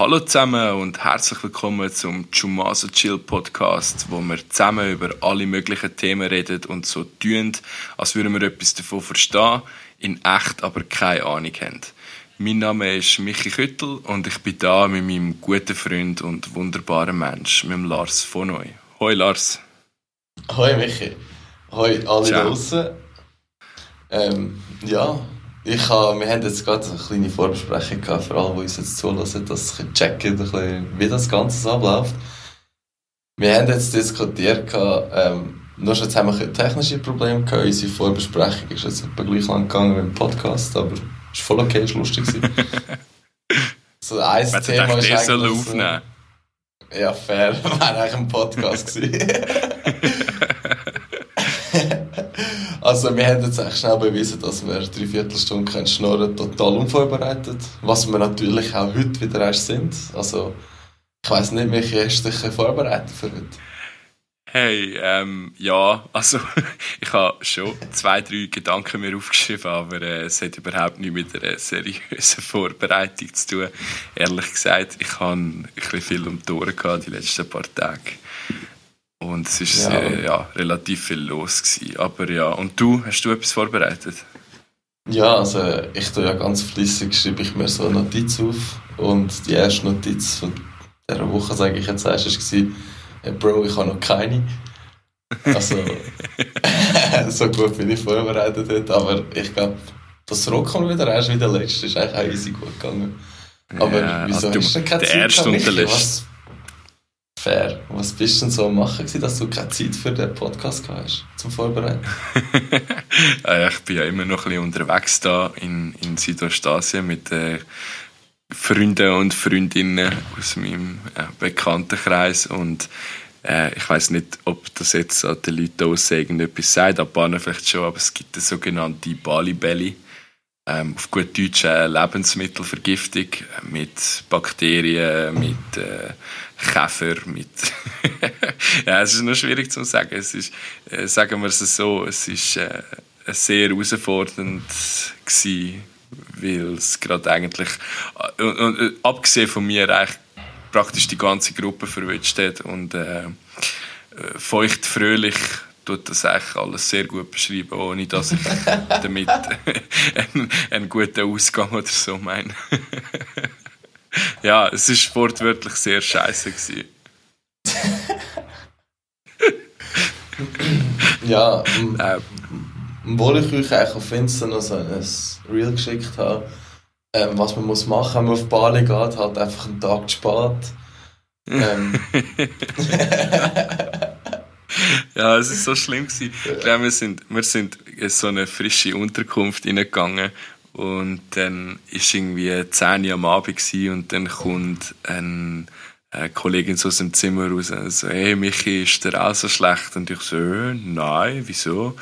Hallo zusammen und herzlich willkommen zum Chumaso Chill Podcast, wo wir zusammen über alle möglichen Themen reden und so tun, als würden wir etwas davon verstehen, in echt aber keine Ahnung haben. Mein Name ist Michi Küttel und ich bin da mit meinem guten Freund und wunderbaren Mensch, mit dem Lars von Neu. Hoi Lars. Hoi Michi. Hoi alle draußen. Ähm, ja, ich habe, wir haben jetzt gerade eine kleine Vorbesprechung gehabt, für alle, die uns jetzt zulassen, dass sie checken, bisschen, wie das Ganze abläuft. Wir haben jetzt diskutiert, ähm, nur schon jetzt haben wir technische Probleme gehabt. Unsere Vorbesprechung ist jetzt etwa gleich lang gegangen wie im Podcast, aber es war voll okay, es war lustig. so ein Thema ist eigentlich... Soll aufnehmen. Ja, fair. Wäre eigentlich ein Podcast gewesen. Also wir haben jetzt echt schnell bewiesen, dass wir drei Viertelstunden schnurren total unvorbereitet. Was wir natürlich auch heute wieder erst sind. Also ich weiss nicht, hast du dich vorbereitet für heute? Hey, ähm, ja, also ich habe schon zwei, drei Gedanken mir aufgeschrieben, aber äh, es hat überhaupt nichts mit einer seriösen Vorbereitung zu tun. Ehrlich gesagt, ich habe ein bisschen viel um die Ohren gehabt die letzten paar Tage. Und es war ja. Äh, ja, relativ viel los. Gewesen. Aber ja, und du, hast du etwas vorbereitet? Ja, also ich tue ja ganz flüssig, schreibe ich mir so eine Notiz auf. Und die erste Notiz von dieser Woche, sage ich jetzt erst, war, hey Bro, ich habe noch keine. Also, so gut bin ich vorbereitet heute, aber ich glaube, das Rockon wieder erst wie der letzte ist eigentlich auch easy gut gegangen. Aber ja, wieso also hast du keine Zeit? Der erste und der letzte. Fair. Was bist du denn so am machen, dass du keine Zeit für den Podcast hast zum Vorbereiten? ich bin ja immer noch ein bisschen unterwegs da in, in Südostasien mit äh, Freunden und Freundinnen aus meinem äh, Bekanntenkreis und äh, ich weiß nicht, ob das jetzt an den Leuten draussen irgendetwas sagt, ab Bahnen vielleicht schon, aber es gibt eine sogenannte Bali Belly. Ähm, auf gut Deutsch äh, Lebensmittelvergiftung mit Bakterien, mit äh, Käfer mit. ja, es ist noch schwierig zu sagen. Es ist, äh, sagen wir es so, es ist äh, sehr herausfordernd gewesen, weil es gerade eigentlich, äh, und, und, abgesehen von mir, eigentlich praktisch die ganze Gruppe verwünscht hat und äh, feucht fröhlich tut das eigentlich alles sehr gut beschreiben, ohne dass ich damit einen, einen guten Ausgang oder so meine. Ja, es war sportwörtlich sehr scheiße. ja, ähm, obwohl ich euch eigentlich auf Insta noch so ein Reel geschickt habe, ähm, was man muss machen, wenn man auf Bali geht, halt einfach einen Tag zu spät. Ähm. ja, es ist so schlimm gewesen. Ich glaube, wir sind, wir sind in so eine frische Unterkunft reingegangen und dann ist irgendwie 10 Uhr am Abend und dann kommt eine Kollegin so aus dem Zimmer raus und so, hey Michi, ist der auch so schlecht? Und ich so, äh, nein, wieso?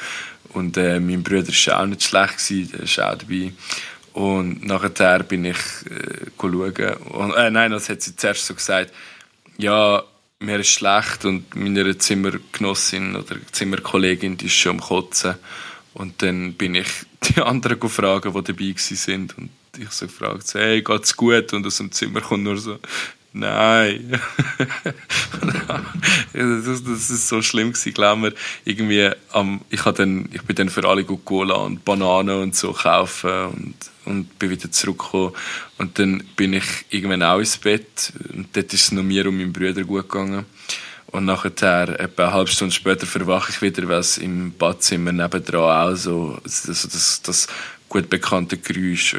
Und äh, mein Bruder war auch nicht schlecht, gewesen, der ist auch dabei. Und nachher bin ich äh, schauen. Und, äh, nein, das hat sie zuerst so gesagt, ja, mir ist schlecht und meine Zimmergenossin oder Zimmerkollegin, die ist schon am Kotzen. Und dann bin ich die anderen gefragt, die dabei sind und ich so gefragt, hey, geht's gut? Und aus dem Zimmer kommt nur so, nein. das, ist so schlimm gewesen, glaub mir. Irgendwie, um, ich, dann, ich bin dann für alle Cola und Bananen und so kaufen und, und bin wieder zurückgekommen. Und dann bin ich irgendwann auch ins Bett und dort ist es noch mir und meinem Bruder gut gegangen. Und nachher, etwa eine halbe Stunde später, verwache ich wieder, weil es im Badzimmer nebendran auch so, also das, das gut bekannte Geräusch.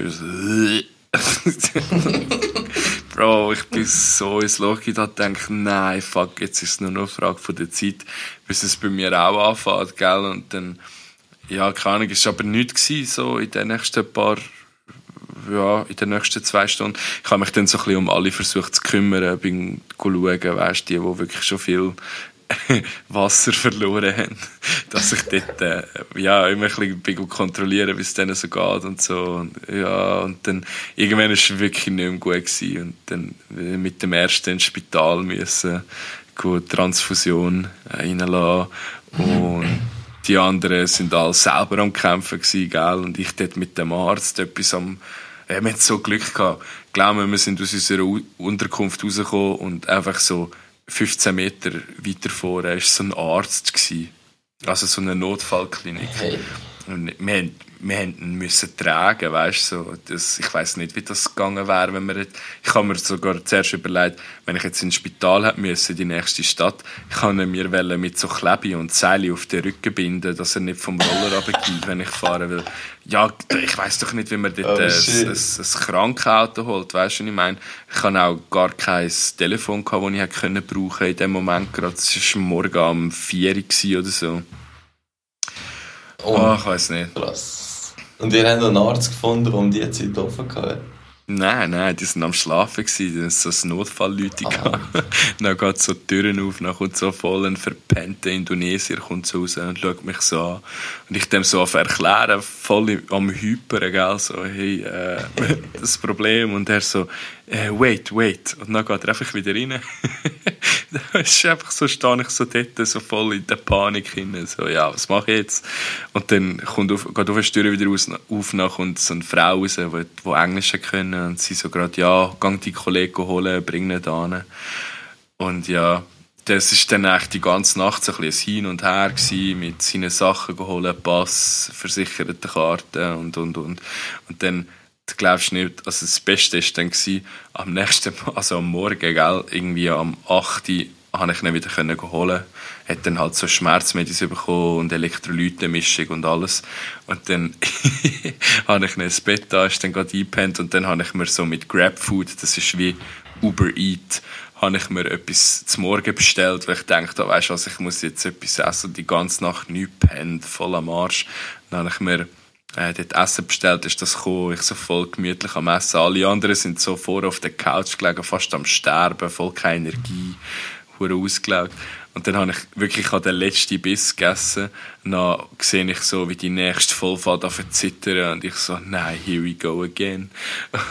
Bro, ich bin so ins Loch da denke, nein, fuck, jetzt ist es nur noch eine Frage von der Zeit, bis es bei mir auch anfängt, gell? Und dann, ja, keine Ahnung, es war aber nichts so in den nächsten paar ja, in den nächsten zwei Stunden. Ich habe mich dann so ein bisschen um alle versucht zu kümmern, bin schauen, weißt, die, die wirklich schon viel Wasser verloren haben, dass ich dort äh, ja, immer ein bisschen kontrollieren wie es denen so geht und so. Und, ja, und dann irgendwann war es wirklich nicht mehr gut gewesen. und dann mit dem ersten ins Spital müssen gut Transfusion äh, reinlassen und die anderen sind alle selber am Kämpfen gewesen, gell? und ich dort mit dem Arzt etwas am wir jetzt so Glück gehabt. Glauben wir sind aus unserer Unterkunft rausgekommen und einfach so 15 Meter weiter vorne war so ein Arzt. Gewesen. Also so eine Notfallklinik. Hey. Wir wir haben müssen tragen, weißt so. Das, ich weiß nicht, wie das gegangen wäre, wenn wir ich habe mir sogar zuerst überlegt, wenn ich jetzt ins Spital hätte müssen, die nächste Stadt, ich kann mir mit so Klebe und Seile auf den Rücken binden, dass er nicht vom Roller runtergeht, wenn ich fahren will. Ja, ich weiß doch nicht, wie man dort oh, ein, ein, ein Krankauto holt, weißt du, ich meine? Ich hatte auch gar kein Telefon, gehabt, das ich hätte können brauchen in dem Moment gerade. Es war morgen um 4 Uhr oder so. Oh, oh ich weiß nicht. Krass. Und ihr habt einen Arzt gefunden, der um diese Zeit offen hatte? Nein, nein, die waren am Schlafen. Gewesen. Das so Notfallleute. Ah. dann geht so die Türen auf, dann kommt so voll ein verpennter Indonesier kommt so raus und schaut mich so an. Und ich dem so auf erklären, voll am Hyperen, gell, so, hey, äh, das Problem. Und er so, äh, wait, wait. Und dann geht er einfach wieder rein. da ist einfach so, stehe ich so dort, so voll in der Panik hin. So, ja, was mache ich jetzt? Und dann kommt auf, geht auf die Tür wieder raus, auf, nach kommt so eine Frau raus, die, die Englisch können. Und sie so gerade, ja, gang die Kollegen holen, bring ihn da hin. Und ja, das ist dann echt die ganze Nacht so ein, ein Hin und Her gewesen, mit seinen Sachen geholt, Pass, versicherte Karten und, und, und. Und dann, du glaubst nicht, also das Beste war dann gewesen, am nächsten, also am Morgen, gell, irgendwie am 8 Uhr, habe ich ihn wieder können holen. Hat dann halt so Schmerzmedis bekommen und Elektrolytenmischung und alles. Und dann habe ich ihn ins Bett da, ist dann gerade eingepennt und dann habe ich mir so mit Grabfood, das ist wie Uber Eat, habe ich mir etwas zum Morgen bestellt, weil ich dachte, weißt du was, ich muss jetzt etwas essen, die ganze Nacht nicht pennt, voll am Arsch. Dann habe ich mir äh, dort Essen bestellt, ist das gekommen, ich so voll gemütlich am Essen. Alle anderen sind so vor auf der Couch gelegen, fast am Sterben, voll keine Energie, hure ausgelaugt. Und dann habe ich wirklich an den letzten Biss gegessen. Dann sehe ich so, wie die nächste Vollfahrt auf zittern. Und ich so, nein, here we go again.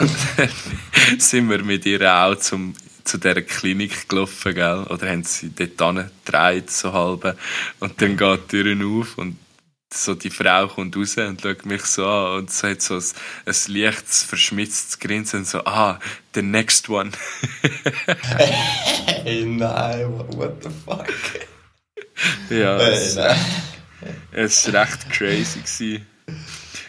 Und dann sind wir mit ihr auch zum zu dieser Klinik gelaufen, gell? Oder haben sie dort gedreht, so halb. Und dann geht die Tür auf und so die Frau kommt raus und schaut mich so an und sagt so ein, ein leichtes, verschmitztes Grinsen, so, ah, the next one. hey, nein, what the fuck? ja, es, es war recht crazy. Gewesen.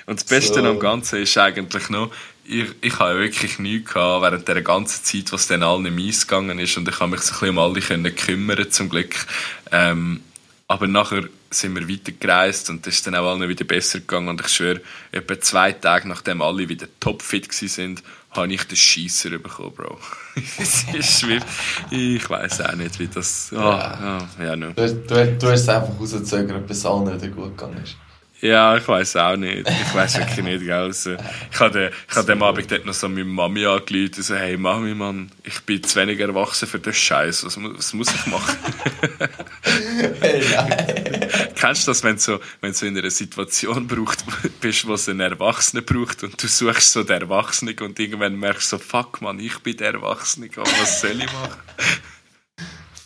Und das Beste so. am Ganzen ist eigentlich noch, ich, ich habe wirklich nichts gehabt während der ganzen Zeit, was dann allen mies gegangen ist und ich habe mich so ein bisschen um alle können kümmern zum Glück. Ähm, aber nachher sind wir weitergereist und es ist dann auch allen wieder besser gegangen und ich schwöre, etwa zwei Tage nachdem alle wieder topfit sind, habe ich den Scheisser bekommen, Bro. es ist wie, ich weiß auch nicht, wie das, oh, ja, oh, ja, no. du, du, du hast es einfach rausgezögert, bis allen wieder gut gegangen ist. Ja, ich weiß auch nicht. Ich weiß wirklich nicht, gell. Also, ich habe ich hab dem Abend dort noch so meine Mami und so, hey Mami, Mann, ich bin zu wenig erwachsen für den Scheiß. Was, was muss ich machen? hey, nein. Kennst du das, wenn du so, wenn du in einer Situation braucht, bist, wo es einen Erwachsenen braucht und du suchst so den Erwachsenen und irgendwann merkst du so, fuck man, ich bin der Erwachsene, was soll ich machen?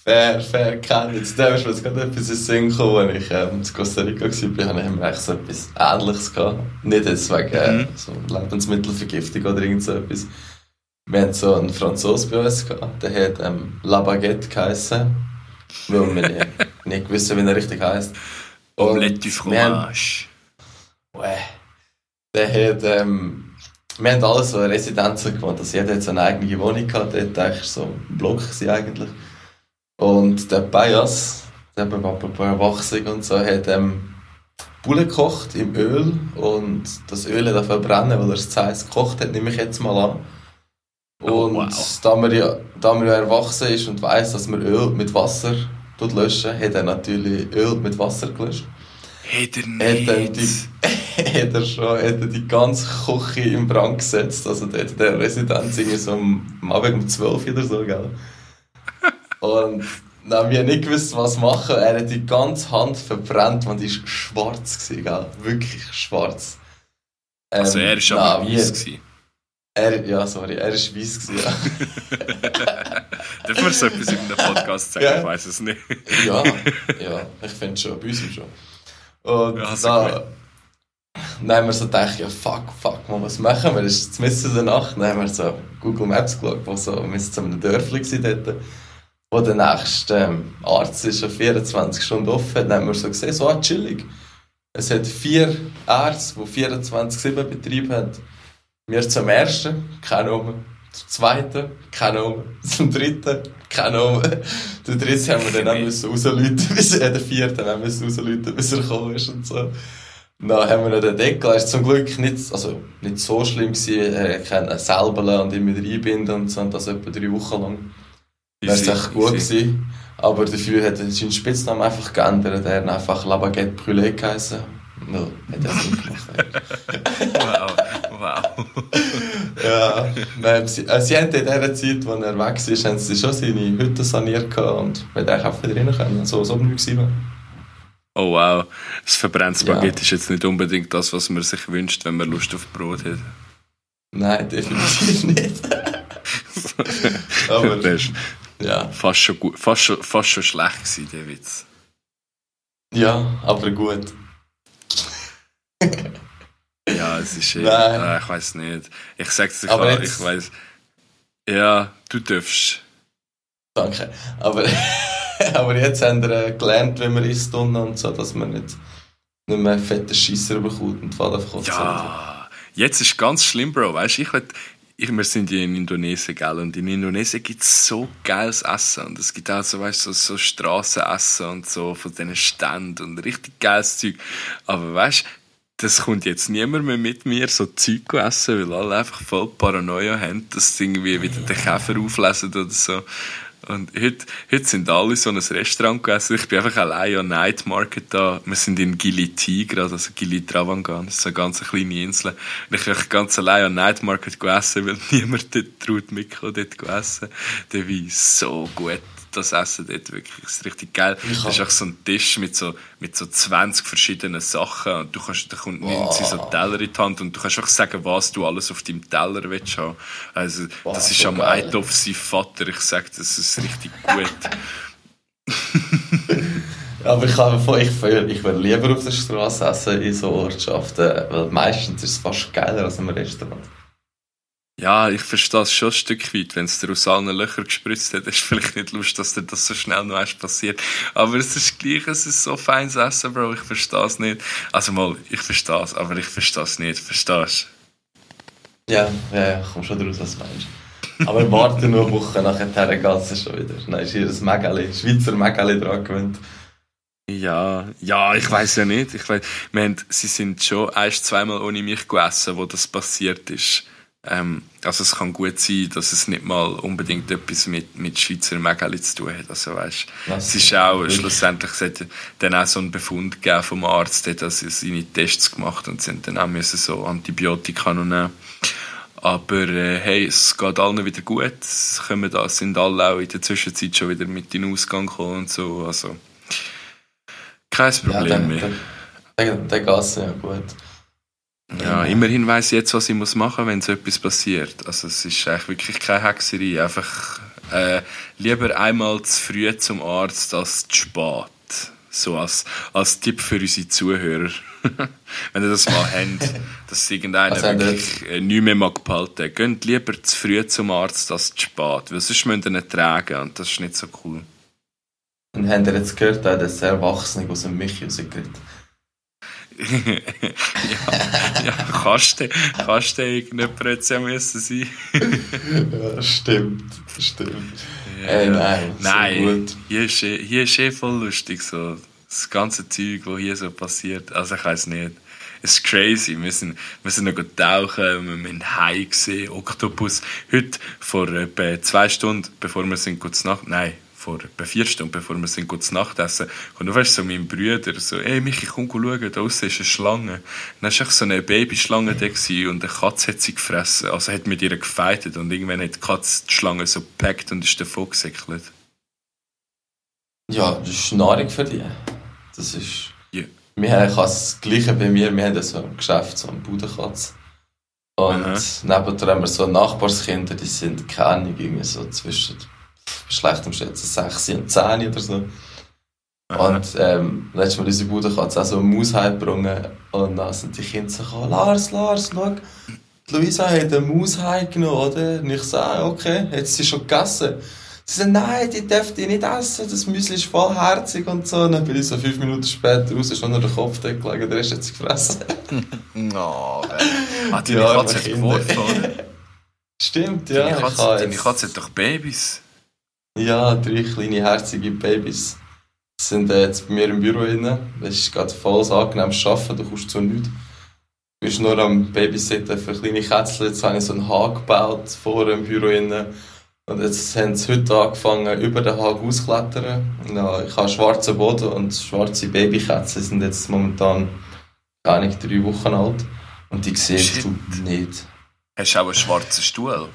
Fair, fair, kenne ich. Da ist mir gerade etwas in Sinn gekommen, als ich ähm, in Costa Rica war, haben wir eigentlich so etwas Ähnliches gehabt. Nicht jetzt wegen äh, mhm. so Lebensmittelvergiftung oder irgend so etwas. Wir hatten so einen Franzosen bei uns gehabt, der hat ähm, La Baguette geheissen, weil wir nicht, nicht wissen, wie er richtig heisst. Omelette du Fromage. Haben, der hat, ähm, wir haben alles so Residenzen gemacht, also jeder hat so eine eigene Wohnung gehabt, dort war so ein Block eigentlich. Und der Bias, der bei Erwachsenen und so, hat ähm, Bulle gekocht im Öl und das Öl hat verbrennen, weil er es zu heiß gekocht hat, nehme ich jetzt mal an. Oh, und oh, wow. da, man ja, da man ja erwachsen ist und weiß, dass man Öl mit Wasser löschen hat er natürlich Öl mit Wasser gelöscht. Hat er nicht? Hat er, die, hat er schon hat er die ganze Küche in Brand gesetzt. Also der, der Residenz irgendwie so am Abend um 12 oder so, gell? Und dann haben wir nicht gewusst, was machen. Er hat die ganze Hand verbrannt und ist schwarz gewesen, gell? Wirklich schwarz. Ähm, also er ist aber weiß. Er, ja, sorry, er ist weiß gewesen, ja. Dürfen wir so etwas in einem Podcast sagen? Ja. Ich weiß es nicht. ja, ja, ich finde schon, bei uns schon. Und ja, da, dann haben wir so gedacht, ja fuck, fuck, man, was machen wir? Es ist mitten in der Nacht. Dann haben wir so Google Maps geschaut, wo so, wir waren zu einem Dörfli dort, wo der nächste ähm, Arzt ist, schon 24 Stunden offen. Dann haben wir so gesehen, so ah, chillig. Es hat vier Ärzte, die 24-7 Betrieb haben. Wir zum ersten, keine Ahnung. Zum zweiten, keine Ahnung. Zum dritten, keine Ahnung. Den dritten haben wir dann auch müssen rausläuten, bis er, den vierten haben müssen rausläuten, bis er gekommen ist und so. Dann haben wir noch den Deckel, er ist zum Glück nicht, also nicht so schlimm gewesen, er kann selber und immer wieder einbinden und so, und das etwa drei Wochen lang. Das war echt gut gewesen. Aber dafür hat er seinen Spitznamen einfach geändert, er hat einfach La Baguette Brûlée geheißen. No, hat er Sinn gemacht. wow, wow. ja, nein, sie, äh, sie haben in dieser Zeit, als er weg ist, haben sie schon seine Hütte saniert und wir hätten auch wieder rein können, so nichts gewesen wäre. Oh wow, das Spaghetti ja. ist jetzt nicht unbedingt das, was man sich wünscht, wenn man Lust auf Brot hat. Nein, definitiv nicht. Aber, das ist ja. fast, schon gut, fast, schon, fast schon schlecht gewesen, der Witz. Ja, aber gut. ja, es ist eh, Nein. ich weiß nicht. Ich sag's dir klar, ich weiß. Ja, du darfst. Danke. Aber Aber jetzt haben wir äh, gelernt, wie man isst und so, dass man nicht, nicht mehr fette Scheisser bekommt und Faden verkauft. Ja, jetzt ist ganz schlimm, Bro. Weißt ich, ich, wir sind ja in Indonesien, gell? Und in Indonesien gibt es so geiles Essen. Und es gibt auch so, weißt, so, so Strassenessen und so von diesen Ständen und richtig geiles Zeug. Aber weißt das kommt jetzt niemand mehr mit mir so Zeug essen, weil alle einfach voll Paranoia haben, dass sie irgendwie wieder den Käfer auflesen oder so. Und heute, heute sind alle so ein Restaurant gegessen. Ich bin einfach allein an Night Market da. Wir sind in Gili gerade, also Gili Travangan. Das ist eine ganz kleine Insel. Und ich bin ganz allein an Night Market gegessen, weil niemand dort traut mitkommen, dort essen. Der Wein so gut das Essen dort wirklich. Ist richtig geil. Das ist auch so ein Tisch mit so, mit so 20 verschiedenen Sachen. Und du kannst, da kommt wow. so Teller in die Hand und du kannst auch sagen, was du alles auf deinem Teller willst haben. Also, wow, das ist so am Eintopf sein Vater. Ich sage, das ist richtig gut. Aber ich, habe, ich, ich würde lieber auf der Straße essen in so Ortschaften, weil meistens ist es fast geiler als im Restaurant. Ja, ich verstehe es schon ein Stück weit. Wenn es dir aus allen Löchern gespritzt hat, ist vielleicht nicht lustig, dass dir das so schnell noch erst passiert. Aber es ist gleich, es ist so feines Essen, Bro. Ich verstehe es nicht. Also mal, ich verstehe es, aber ich verstehe es nicht. Verstehst du? Ja, ja, ja, komm schon draus, was du meinst. Aber warte nur eine Woche, nachher geht es schon wieder. Dann ist hier ein Megali, Schweizer Megali dran gewöhnt. Ja, ja, ich weiß ja nicht. Ich weiss, wir haben, sie sind schon erst zweimal ohne mich gegessen, wo das passiert ist. Ähm, also es kann gut sein, dass es nicht mal unbedingt etwas mit, mit Schweizer Megali zu tun hat. Also weißt, es ist auch, schlussendlich es hat dann auch so einen Befund gegeben vom Arzt, der hat seine Tests gemacht und haben dann auch müssen so Antibiotika nehmen. Aber äh, hey, es geht allen wieder gut. Es kommen da, sind alle auch in der Zwischenzeit schon wieder mit in den Ausgang gekommen und so. Also kein Problem ja, dann, mehr. Dann, dann, dann geht es ja gut. Ja, immerhin weiß ich jetzt, was ich muss machen, wenn so etwas passiert. Also es ist eigentlich wirklich keine Hexerei. Einfach äh, lieber einmal zu früh zum Arzt als zu spät. So als, als Tipp für unsere Zuhörer. wenn ihr das mal habt, dass irgendeiner also wirklich äh, nichts mehr mag behalten. Geht lieber zu früh zum Arzt als zu spät, weil sonst müsst ihr ihn tragen und das ist nicht so cool. Und habt ihr jetzt gehört, dass der Erwachsene aus dem Michi rausgeht? Ja, ja, kannst du, kannst du irgendjemand müssen sein. ja, stimmt, stimmt. Ja, Ey, nein, nein so hier, ist, eh, hier ist eh voll lustig, so das ganze Zeug, was hier so passiert. Also ich weiß nicht. Es ist crazy. Wir sind, wir sind noch tauchen, wir haben Hai gesehen, Oktopus. Heute, vor etwa zwei Stunden, bevor wir sind kurz nach, nein, vor etwa vier Stunden, bevor wir sind gut Nachtessen, und du weißt so mein Bruder so, ey Michi, komm schauen, da draussen ist eine Schlange. Dann war so eine Babyschlange da und eine Katze hat sie gefressen, also hat mit ihr gefeitet und irgendwann hat die Katze die Schlange so gepackt und ist davon gesäckelt. Ja, das ist Nahrung für dich. Das ist... Yeah. Wir haben das Gleiche bei mir, wir haben so ein Geschäft, so eine Budenkatze. Und Aha. nebendran haben wir so Nachbarskinder, die sind keine irgendwie so zwischen schlechtem Schätzen 6 und 10 oder so. Aha. Und ähm, letztes Mal in unserer Bude hat es auch so eine Maus heimgebracht und dann sind die Kinder so Lars, Lars, schau, Luisa hat eine Maus heimgenommen, oder? Und ich sage, so, okay, hat sie schon gegessen? Sie sagen, nein, die dürft ihr nicht essen, das Müsli ist voll herzig und so. Und dann bin ich so fünf Minuten später raus, schon noch der Kopf gelegen, der ist jetzt gefressen. no, Hat deine ja, Katze geworfen, oder? Stimmt, ja. Deine Katze, deine Katze hat doch Babys. Ja, drei kleine, herzige Babys. Sind äh, jetzt bei mir im Büro drin. Das ist gerade voll angenehmes Arbeiten, du kommst zu nichts. Du bist nur am Babysitten für kleine Kätzchen. Jetzt habe ich so einen Hag gebaut vor dem Büro drin. Und jetzt haben sie heute angefangen, über den Hag auszuklettern. Ja, ich habe schwarzen Boden und schwarze Babykätzchen sind jetzt momentan gar nicht drei Wochen alt. Und die siehst du nicht. Hast du auch einen schwarzen Stuhl?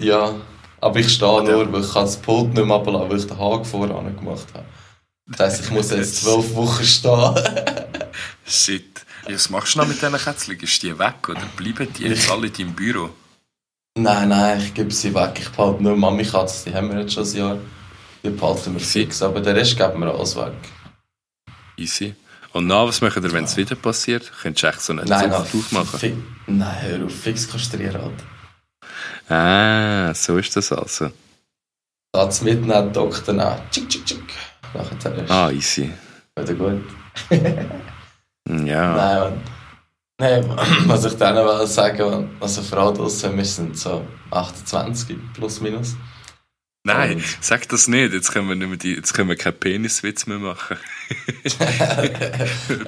Ja, aber ich stehe nur, weil ich das Pult nicht mehr ablassen weil ich den Haken voran gemacht habe. Das heisst, ich muss jetzt zwölf Wochen stehen. Shit. Was machst du noch mit diesen Kätzchen? Ist die weg oder bleiben die jetzt alle in deinem Büro? Nein, nein, ich gebe sie weg. Ich behalte nur Mami-Katze, die haben wir jetzt schon ein Jahr. Die behalten wir fix, aber den Rest geben wir alles weg. Easy. Und nach, was machen wir, wenn es wieder passiert? Könntest du echt so eine Zucht aufmachen? Nein, hör auf, fix kastrieren halt. Ah, so ist das also. Satz mitnehmen, Doktor nehmen. Tschick, tschick, tschick. Nachher ist Ah, easy. Wieder gut. ja. Nein, Mann. Nein, was ich denen will sagen, also Frau draussen, wir sind so 28 plus minus. Nein, und sag das nicht. Jetzt können wir, nicht mehr jetzt können wir keinen Peniswitz mehr machen.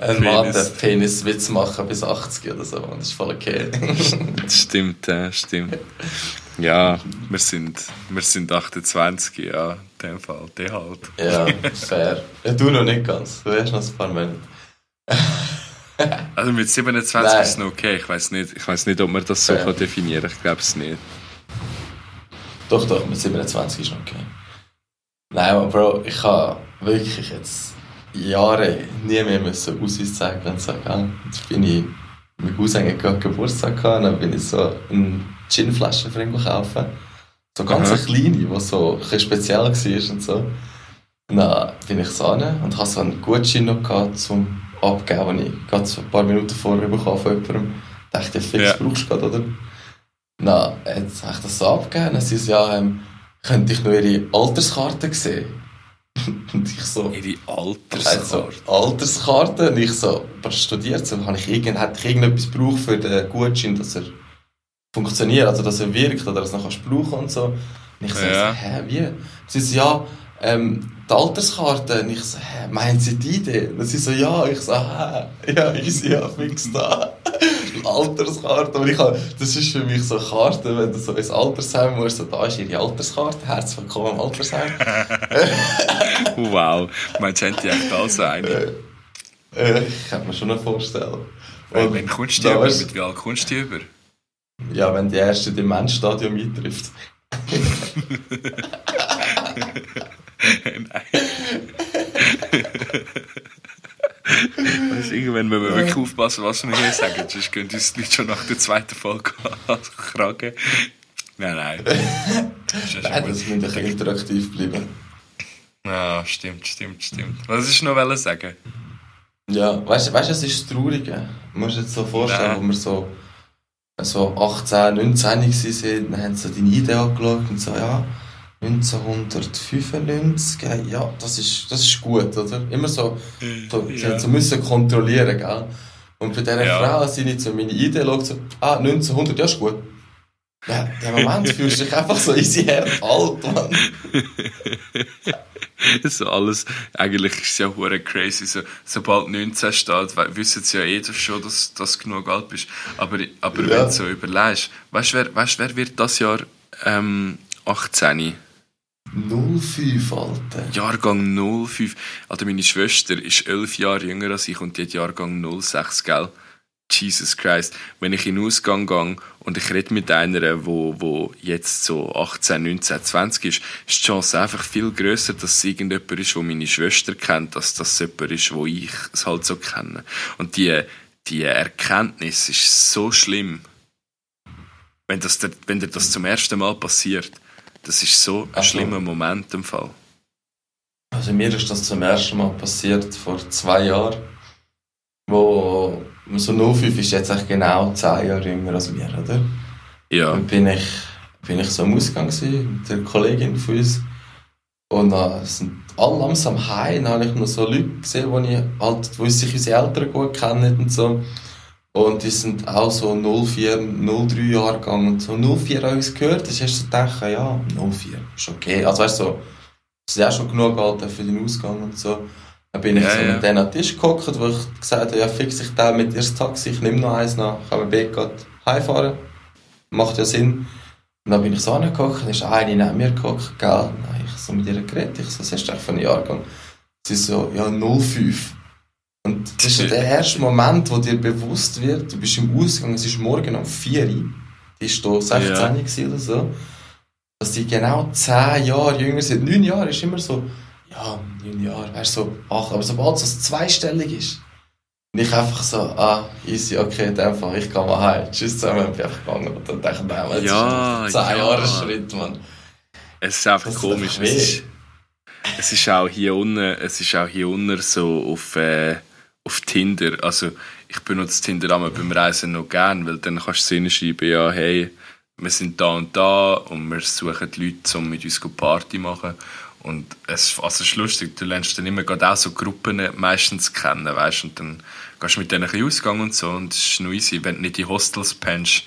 Ein Mann darf Peniswitz machen bis 80 oder so. Das ist voll okay. stimmt, ja, stimmt. Ja, wir sind, wir sind 28, ja, in dem Fall, der halt. Ja, fair. Ja, du noch nicht ganz. Du hast noch ein paar Monate. Also mit 27 Nein. ist es noch okay. Ich weiß nicht, nicht, ob man das so ja. definieren kann. Ich glaube es nicht. Doch, doch, mit 27 ist okay. Nein, aber Bro, ich habe wirklich jetzt Jahre nie mehr müssen Ausweis zeigen und sagen, jetzt bin ich mit Cousin gerade Geburtstag gehabt, dann bin ich so eine Ginflasche für ihn gekauft. So ganz eine kleine, die so ein speziell war und so. Dann bin ich so hin und habe so einen Gutschein noch gehabt, zum abgeben, den ich gerade so ein paar Minuten vorher bekommen von jemandem. Ich dachte, fix ja. brauchst du gerade, oder? Na, jetzt habe ich das so abgegeben. Dann sie so, ja, ähm, könnte ich noch ihre Alterskarte sehen? und ich so... Ihre Alterskarte? So, Alterskarte? Und ich so, was studiert so? Habe ich irgend, hätte ich irgendetwas gebraucht für den Gutschein, dass er funktioniert, also dass er wirkt oder dass du noch brauchen und so. Und ich so, ja. hä, wie? Sie so, ja, ähm, die Alterskarte. Und ich so, hä, meinen Sie die Idee? Und sie so, ja. Ich so, hä, ja, easy, ja, fix da. Alterskarte. Und ich hab, das ist für mich so eine Karte, wenn du so ins Altersheim musst, so, da ist Ihre Alterskarte, herzlich willkommen im Altersheim. wow, meinst du, die echt also eine? Äh, äh, ich kann mir schon noch vorstellen. Und wenn kommst du über? Mit wie alt kommst du über? Ja, wenn die erste Demenzstadium eintrifft. Nein. weißt, irgendwann müssen wir wirklich aufpassen, was wir hier sagen, sonst können uns nicht schon nach der zweiten Folge kragen. Nein, nein. Das, ist nein, das muss ein interaktiv bleiben. Ja, stimmt, stimmt, stimmt. Was ist noch sagen? Ja, weißt du, weißt, es ist traurig. Du musst dir jetzt so vorstellen, nein. wo wir so, so 18, 19 waren, dann haben sie so deine Idee angeschaut und so, ja 1995, ja, das ist, das ist gut, oder? Immer so, so, ja. so müssen kontrollieren, gell? Und bei dieser ja. Frau sind ich so meine Idee schaut so, ah, 1900, ja, ist gut. Ja, der Moment fühlst du dich einfach so easy her alt, Mann. so alles, eigentlich ist es ja hure crazy, so, sobald 19 steht, wissen sie ja eh schon, dass du genug alt bist. Aber, aber ja. wenn du so überlegst, weißt du, wer, weißt, wer wird das Jahr ähm, 18? 05, Alter. Jahrgang 05. Alter, meine Schwester ist elf Jahre jünger als ich und die hat Jahrgang 06, gell? Jesus Christ. Wenn ich in den Ausgang gehe und ich rede mit einer, wo, wo jetzt so 18, 19, 20 ist, ist die Chance einfach viel größer, dass es irgendjemand ist, wo meine Schwester kennt, dass das jemand ist, wo ich es halt so kenne. Und die, die Erkenntnis ist so schlimm. Wenn, das, wenn dir das zum ersten Mal passiert, das ist so ein schlimmer Moment im Fall. Also mir ist das zum ersten Mal passiert vor zwei Jahren, wo so 05 ist jetzt eigentlich genau zehn Jahre jünger als wir, oder? Ja. Dann bin ich, bin ich so am Ausgang mit der Kollegin von uns und dann sind alle langsam heim, dann habe ich noch so Leute gesehen, wo, ich halt, wo sich unsere Eltern gut kennen und so. Und die sind auch so 04, 03 Jahrgang und so 04 habe ich gehört. Das hast du gedacht, ja, 04 ist okay. Also weißt du, so, es ist auch schon genug Alter für den Ausgang und so. Dann bin ich Ja, so ja. mit denen an den Tisch gehockt, wo ich gesagt habe, ja, fix ich den mit das Taxi, ich nehme noch eins nach, kann mit grad heimfahren. Macht ja Sinn. Und dann bin ich so angehockt, dann ist eine neben mir gehockt, gell. Dann habe ich so mit ihr geredet, ich so, was hast du einen Jahrgang? Sie so, ja, 05. Und das ist der erste Moment, wo dir bewusst wird, du bist im Ausgang, es ist morgen um 4 Uhr, die war hier 16 gewesen oder so, dass die genau 10 Jahre jünger sind. 9 Jahre ist immer so, ja, 9 Jahre, weißt du, so 8, aber sobald es zweistellig ist, und ich einfach so, ah, easy, okay, in dem Fall, ich gehe mal heim. Tschüss zusammen, und bin einfach gegangen. Und dann dachte ich, nein, das Ja, ist ein 10 ja. Jahre Schritt, Mann. Es ist einfach Das komisch. einfach Es ist, es ist auch hier unten, es ist auch hier unten so auf, äh, auf Tinder. Also ich benutze Tinder einmal beim Reisen noch gern, weil dann kannst du ihnen schreiben, ja, hey, wir sind da und da und wir suchen die Leute, um mit uns Party zu machen. Und es, also es ist lustig, du lernst dann immer gerade auch so Gruppen meistens kennen, weißt und dann gehst du mit denen ein ausgegangen und so und es ist noch easy, wenn du nicht in Hostels pennst,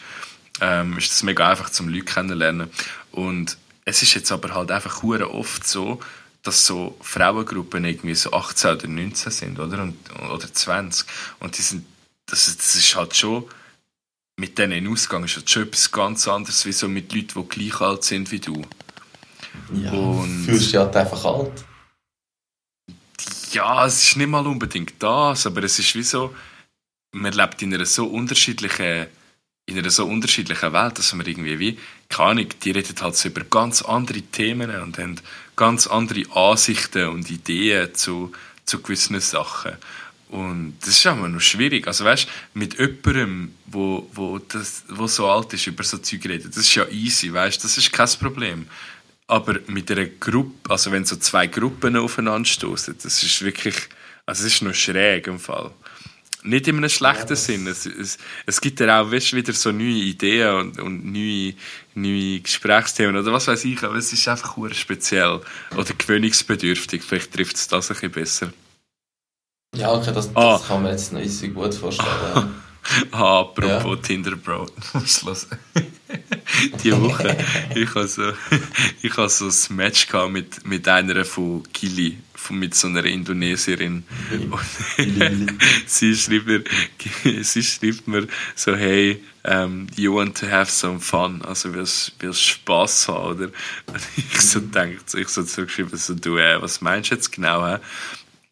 ähm, ist das mega einfach zum Leute kennenlernen. Und es ist jetzt aber halt einfach oft so, dass so Frauengruppen irgendwie so 18 oder 19 sind, oder? Und, oder 20. Und die sind, das, das ist halt schon, mit denen in Ausgang ist halt schon etwas ganz anderes, wie so mit Leuten, die gleich alt sind wie du. Ja, Und- fühlst dich halt einfach alt. Ja, es ist nicht mal unbedingt das, aber es ist wie so, man lebt in einer so unterschiedlichen, in einer so unterschiedlichen Welt, dass man irgendwie wie, keine Ahnung, die reden halt so über ganz andere Themen und haben ganz andere Ansichten und Ideen zu, zu gewissen Sachen. Und das ist immer noch schwierig. Also weißt, mit jemandem, wo, wo, das, wo so alt ist, über so Zeug reden, das ist ja easy, weißt, das ist kein Problem. Aber mit einer Gruppe, also wenn so zwei Gruppen aufeinander stoßen, das ist wirklich, also es ist noch schräg im Fall. Nicht in einem schlechten das- Sinn. Es, es, es gibt ja auch weißt, wieder so neue Ideen und, und neue, neue Gesprächsthemen oder was weiß ich, aber es ist einfach speziell oder gewöhnungsbedürftig. Vielleicht trifft es das ein bisschen besser. Ja, okay, das, das Ah. kann man jetzt noch easy gut vorstellen. Ah, apropos Ja. Tinder Bro. Hören. Die Woche. Ich habe so, ich so ein Match mit, mit einer von Kili, mit so einer Indonesierin. Und sie schreibt mir, sie schreibt mir so, hey, um, you want to have some fun? Also willst du Spass haben, oder? Und ich so denkt, ich so zurückgeschrieben, so, du, äh, was meinst du jetzt genau? Hä?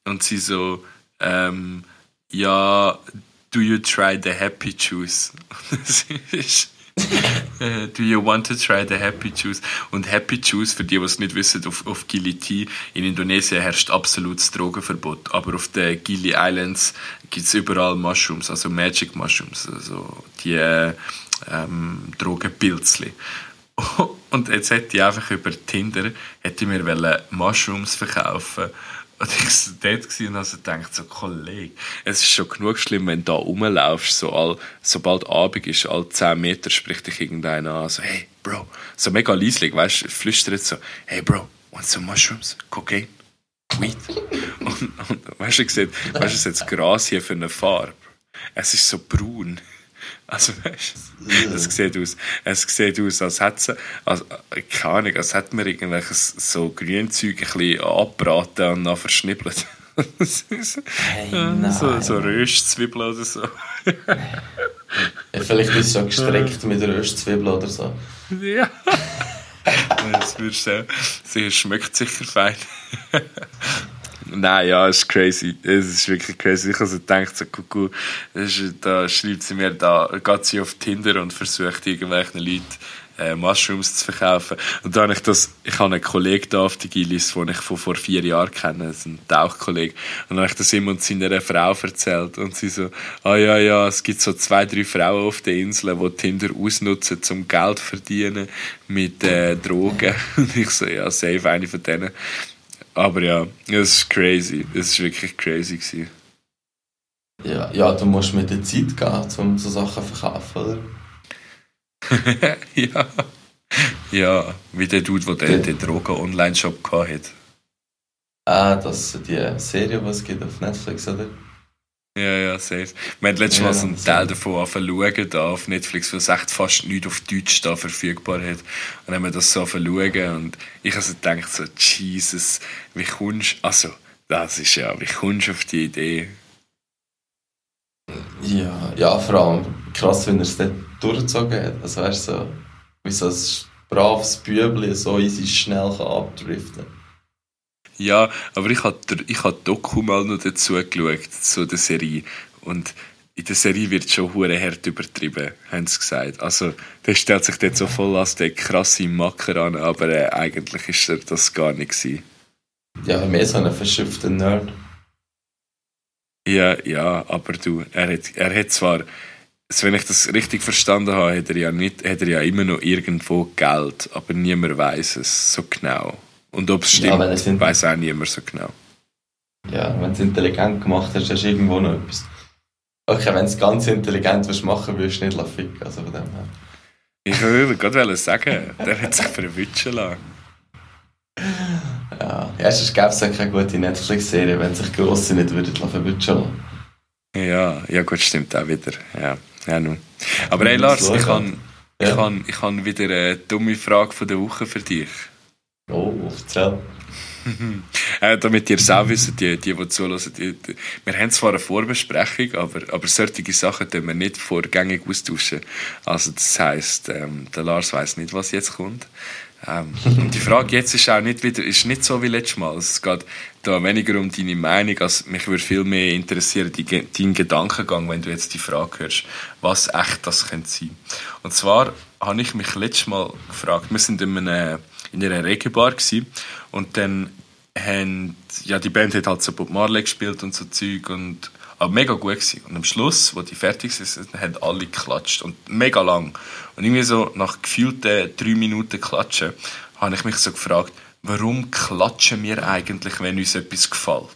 Und sie so, ähm, ja, do you try the happy juice? Das ist, do you want to try the happy juice? Und happy juice, für die, die es nicht wissen, auf, auf Gili Tea, in Indonesien herrscht absolutes Drogenverbot. Aber auf den Gili Islands gibt es überall Mushrooms, also Magic Mushrooms, also die äh, ähm, Drogenpilzli. Und jetzt hätte ich einfach über Tinder hätte ich mir wollen Mushrooms verkaufen und ich war dort und habe so so Kollege, es ist schon genug schlimm, wenn du da rumlaufst, so all, sobald Abend ist, alle 10 Meter spricht dich irgendeiner an, so hey Bro, so mega leislich, weißt du, flüstert so, hey Bro, want some mushrooms, cocaine, weed? und, und weißt du, ich sehe, weißt du, es jetzt Gras hier für eine Farbe, es ist so braun. Also, es sieht aus, es sieht aus, als hätte als, keine Ahnung, als hätte man irgendwelches so Grünzeug ein bisschen abbraten und dann verschnippelt. Hey, so, so Röstzwiebeln oder so. Ja, vielleicht ist es so gestreckt mit Röstzwiebeln oder so. Ja. Das würdest du. Sie schmeckt sicher fein. Nein, ja, es ist crazy. Es ist wirklich crazy. Ich habe so gedacht, so ist, da schreibt sie mir, da geht sie auf Tinder und versucht irgendwelchen Leuten äh, Mushrooms zu verkaufen. Und da habe ich das, ich habe einen Kollegen da auf die Gillis, den ich von vor vier Jahren kenne, das ist ein Tauchkollege. Und dann habe ich das ihm und seiner Frau erzählt. Und sie so, ah ja, ja, es gibt so zwei, drei Frauen auf den Inseln, die Tinder ausnutzen, zum Geld zu verdienen mit äh, Drogen. Und ich so, ja, safe eine von denen. Aber ja, es ist crazy. Es war wirklich crazy. Gewesen. Ja, ja, du musst mit der Zeit gehen, um so Sachen zu verkaufen, oder? ja. Ja, wie der Dude, der den, den Drogen-Online-Shop hatte. Ah, das ist die Serie, die es gibt auf Netflix, oder? Ja, ja, safe. Wir haben letztes Mal so einen Teil davon angefangen da auf Netflix, weil es echt fast nichts auf Deutsch da verfügbar hat. Und dann haben wir das so schauen und ich habe so gedacht, so, Jesus, wie kommst du, also, das ist ja, wie kommst du auf die Idee? Ja, ja, vor allem krass, wenn er es dort durchgezogen hat. Also weißt du, so, wie so ein braves Bübli so easy schnell kann abdriften Ja, aber ich habe ich hab Doku mal noch dazu geschaut, zu der Serie. Und in der Serie wird schon hure hart übertrieben, haben sie gesagt. Also, der stellt sich dort so voll als der krasse Macker an, aber äh, eigentlich ist er das gar nicht gewesen. Ja, mehr so ein verschiffter Nerd. Ja, ja, aber du, er hat, er hat zwar, wenn ich das richtig verstanden habe, hat er ja, nicht, hat er ja immer noch irgendwo Geld, aber niemand weiß es so genau. Und ob es stimmt, ja, weiß auch niemand so genau. Ja, wenn es intelligent gemacht hast, hast du irgendwo noch etwas. Okay, wenn es ganz intelligent was machen würdest du nicht ficken, also von dem her. Ich wollte gerade sagen, der hat sich verwitschen lassen. Ja, erstens gäbe es ja keine gute Netflix-Serie, wenn sich Grosse nicht würden verwutschen Ja, ja gut, stimmt auch wieder. Ja, ja nun. Aber hey Lars, ich habe ja. ich han, ich han wieder eine dumme Frage von der Woche für dich. Oh, erzähl. äh, damit ihr es auch wisst, die, die, die zuhören, die, die, wir haben zwar eine Vorbesprechung, aber, aber solche Sachen tun wir nicht vorgängig austauschen. Also das heisst, ähm, der Lars weiß nicht, was jetzt kommt. Ähm, und die Frage jetzt ist auch nicht wieder, ist nicht so wie letztes Mal. Es geht da weniger um deine Meinung, als mich würde viel mehr interessieren, dein Gedankengang, wenn du jetzt die Frage hörst, was echt das könnte sein. Und zwar habe ich mich letztes Mal gefragt, wir sind in einer, in einer Regenbar und dann haben, ja, die Band hat halt so Bob Marley gespielt und so Zeug und aber mega gut gewesen. Und am Schluss, wo die fertig sind, haben alle geklatscht. Und mega lang. Und irgendwie so nach gefühlten drei Minuten Klatschen, habe ich mich so gefragt, warum klatschen wir eigentlich, wenn uns etwas gefällt?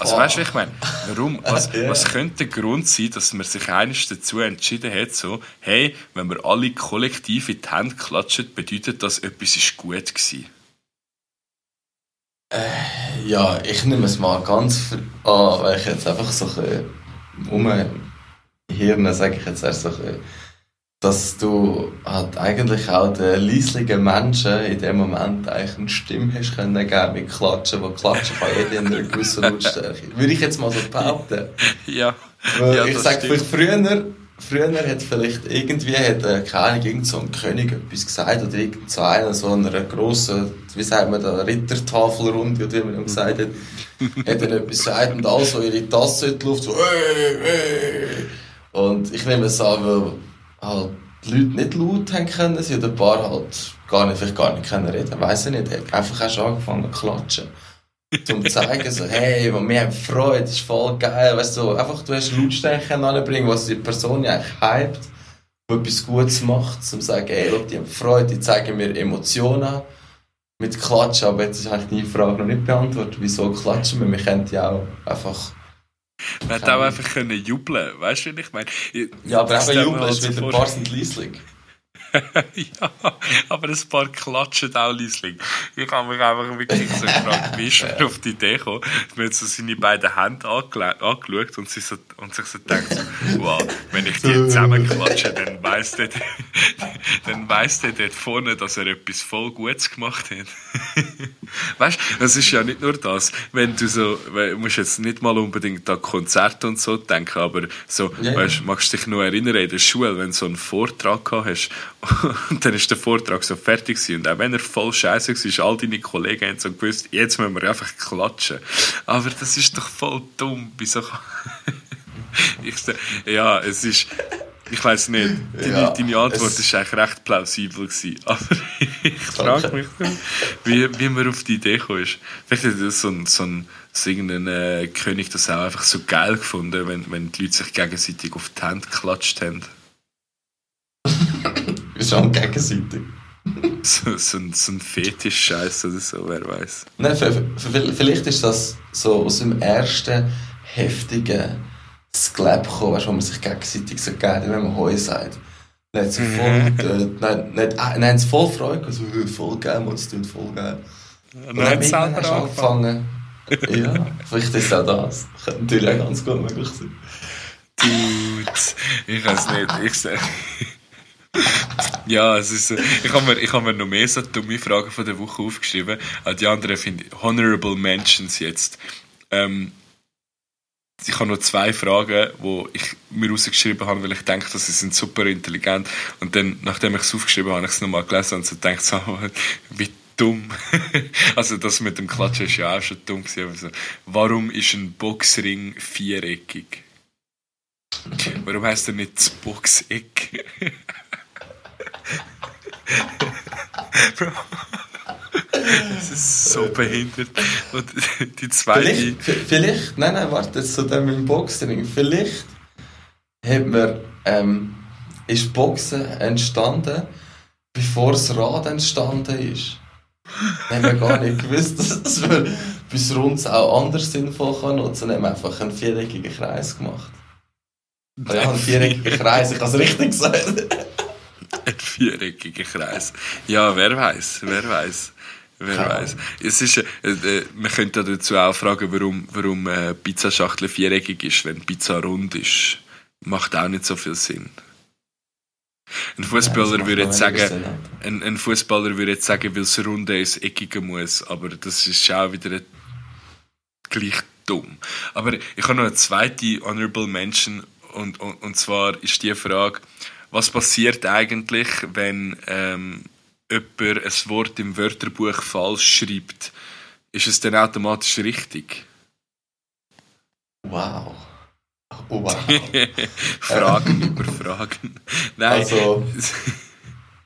Also weißt du, ich meine, warum, was, yeah. was könnte der Grund sein, dass man sich eines dazu entschieden hat, so, hey, wenn wir alle kollektiv in die Hände klatschen, bedeutet das, etwas ist gut gewesen? Äh, ja, ich nehme es mal ganz an, weil ich jetzt einfach so ein um Hirn sage ich jetzt erst so ein dass du halt eigentlich auch den leislichen Menschen in dem Moment eigentlich eine Stimme hast können geben mit Klatschen, wo Klatschen kann jeder in einer gewissen Lautstärke. Würde ich jetzt mal so behaupten. Ja. Weil ja ich sage vielleicht früher, früher hat vielleicht irgendwie, hat, äh, keine Ahnung, irgend so ein König etwas gesagt oder irgend so einer, so einer grossen, wie sagt man da, Rittertafelrunde, oder wie man gesagt hat, hat er etwas gesagt und alle so ihre Tasse in die Luft, so, ey, ey. Und ich nehme es an, weil halt die Leute nicht laut haben können, sie oder ein paar halt gar nicht, vielleicht gar nicht können reden, weiss ich nicht, hat einfach auch schon angefangen zu klatschen. Um zu zeigen, so, hey, wir haben Freude, das ist voll geil, weißt du, einfach, du hast Lautstärke anbringen, was die Person ja eigentlich hypt, die etwas Gutes macht, um zu sagen, hey, look, die haben Freude, die zeigen mir Emotionen mit Klatschen, aber jetzt ist eigentlich die Frage noch nicht beantwortet, wieso klatschen wir, wir können ja auch einfach man hätte auch einfach können jubeln, weißt du, wie ich meine? Ja, aber eben jubeln ist wieder ein paar sind leislich. ja, aber ein paar klatschen auch Liesling. Ich habe mich einfach wirklich so gefragt, wie ist er auf die Idee gekommen? Man hat so seine beiden Hände angeschaut und, sie so, und sich so so, wow, wenn ich die zusammenklatsche, dann weiss der, dann weiss der dort vorne, dass er etwas voll Gutes gemacht hat. weißt du, es ist ja nicht nur das, wenn du so, du musst jetzt nicht mal unbedingt an Konzerte und so denken, aber so, ja, weißt, magst du dich noch erinnern in der Schule, wenn du so einen Vortrag gehabt hast und dann ist der Vortrag so fertig gewesen. Und auch wenn er voll scheiße war, all deine Kollegen haben so gewusst, jetzt müssen wir einfach klatschen. Aber das ist doch voll dumm. Wieso ich ja, es ist, ich weiß nicht, deine, ja, deine Antwort ist eigentlich recht plausibel gewesen. Aber ich frage mich, wie, wie man auf die Idee gekommen ist. Vielleicht hat so ein, so ein, so irgendein äh, König das auch einfach so geil gefunden, wenn, wenn die Leute sich gegenseitig auf die Hände geklatscht haben. Schon gegenseitig. so, so, ein, so ein Fetisch-Scheiß oder so, wer weiß. Nein, vielleicht ist das so aus dem ersten heftigen Sklep gekommen, weißt, wo man sich gegenseitig so geil, wenn man Heu sagt. Dann hat sie voll, äh, nein, nicht, haben sie voll Freude also, voll geil, man, es tut voll geil. Und dann haben sie angefangen. ja, vielleicht ist auch das. Könnte natürlich auch ganz gut möglich sein. Dude, ich weiß nicht. Ich sage. ja, es ist so. Ich habe mir, hab mir noch mehr so dumme Fragen von der Woche aufgeschrieben. Die anderen finde ich Honorable Mentions jetzt. Ähm, ich habe noch zwei Fragen, die ich mir rausgeschrieben habe, weil ich denke, dass sie sind super intelligent. Und dann, nachdem ich es aufgeschrieben habe, habe ich es nochmal gelesen und so gedacht, so, wie dumm. also das mit dem Klatschen ist ja auch schon dumm gewesen. Also, warum ist ein Boxring viereckig? Warum heißt er nicht das Boxeck? Bro. Das ist so behindert. Und die zweite. Vielleicht, vielleicht nein, nein, warte, zu dem im Boxring. Vielleicht hat man, ähm, ist Boxen entstanden, bevor das Rad entstanden ist. Dann haben wir gar nicht gewusst, dass wir bis rund auch anders sinnvoll kann nutzen. Dann haben wir einfach einen viereckigen Kreis gemacht. Ja, einen viereckigen Kreis, ich habe es richtig gesagt. Ein viereckiger Kreis. Ja, wer weiß, wer weiß. Wer weiß. Es ist, äh, äh, man könnte dazu auch fragen, warum, warum äh, Pizzaschachtel viereckig ist, wenn Pizza rund ist. Macht auch nicht so viel Sinn. Ein Fußballer ja, würde jetzt sagen, ein, ein Fußballer würde jetzt sagen, weil es runde ist, eckiger muss, aber das ist auch wieder gleich dumm. Aber ich habe noch eine zweite Honorable Mention und, und, und zwar ist die Frage, was passiert eigentlich, wenn ähm, jemand ein Wort im Wörterbuch falsch schreibt, ist es dann automatisch richtig? Wow. Oh, wow. Fragen über Fragen. Nein. Also,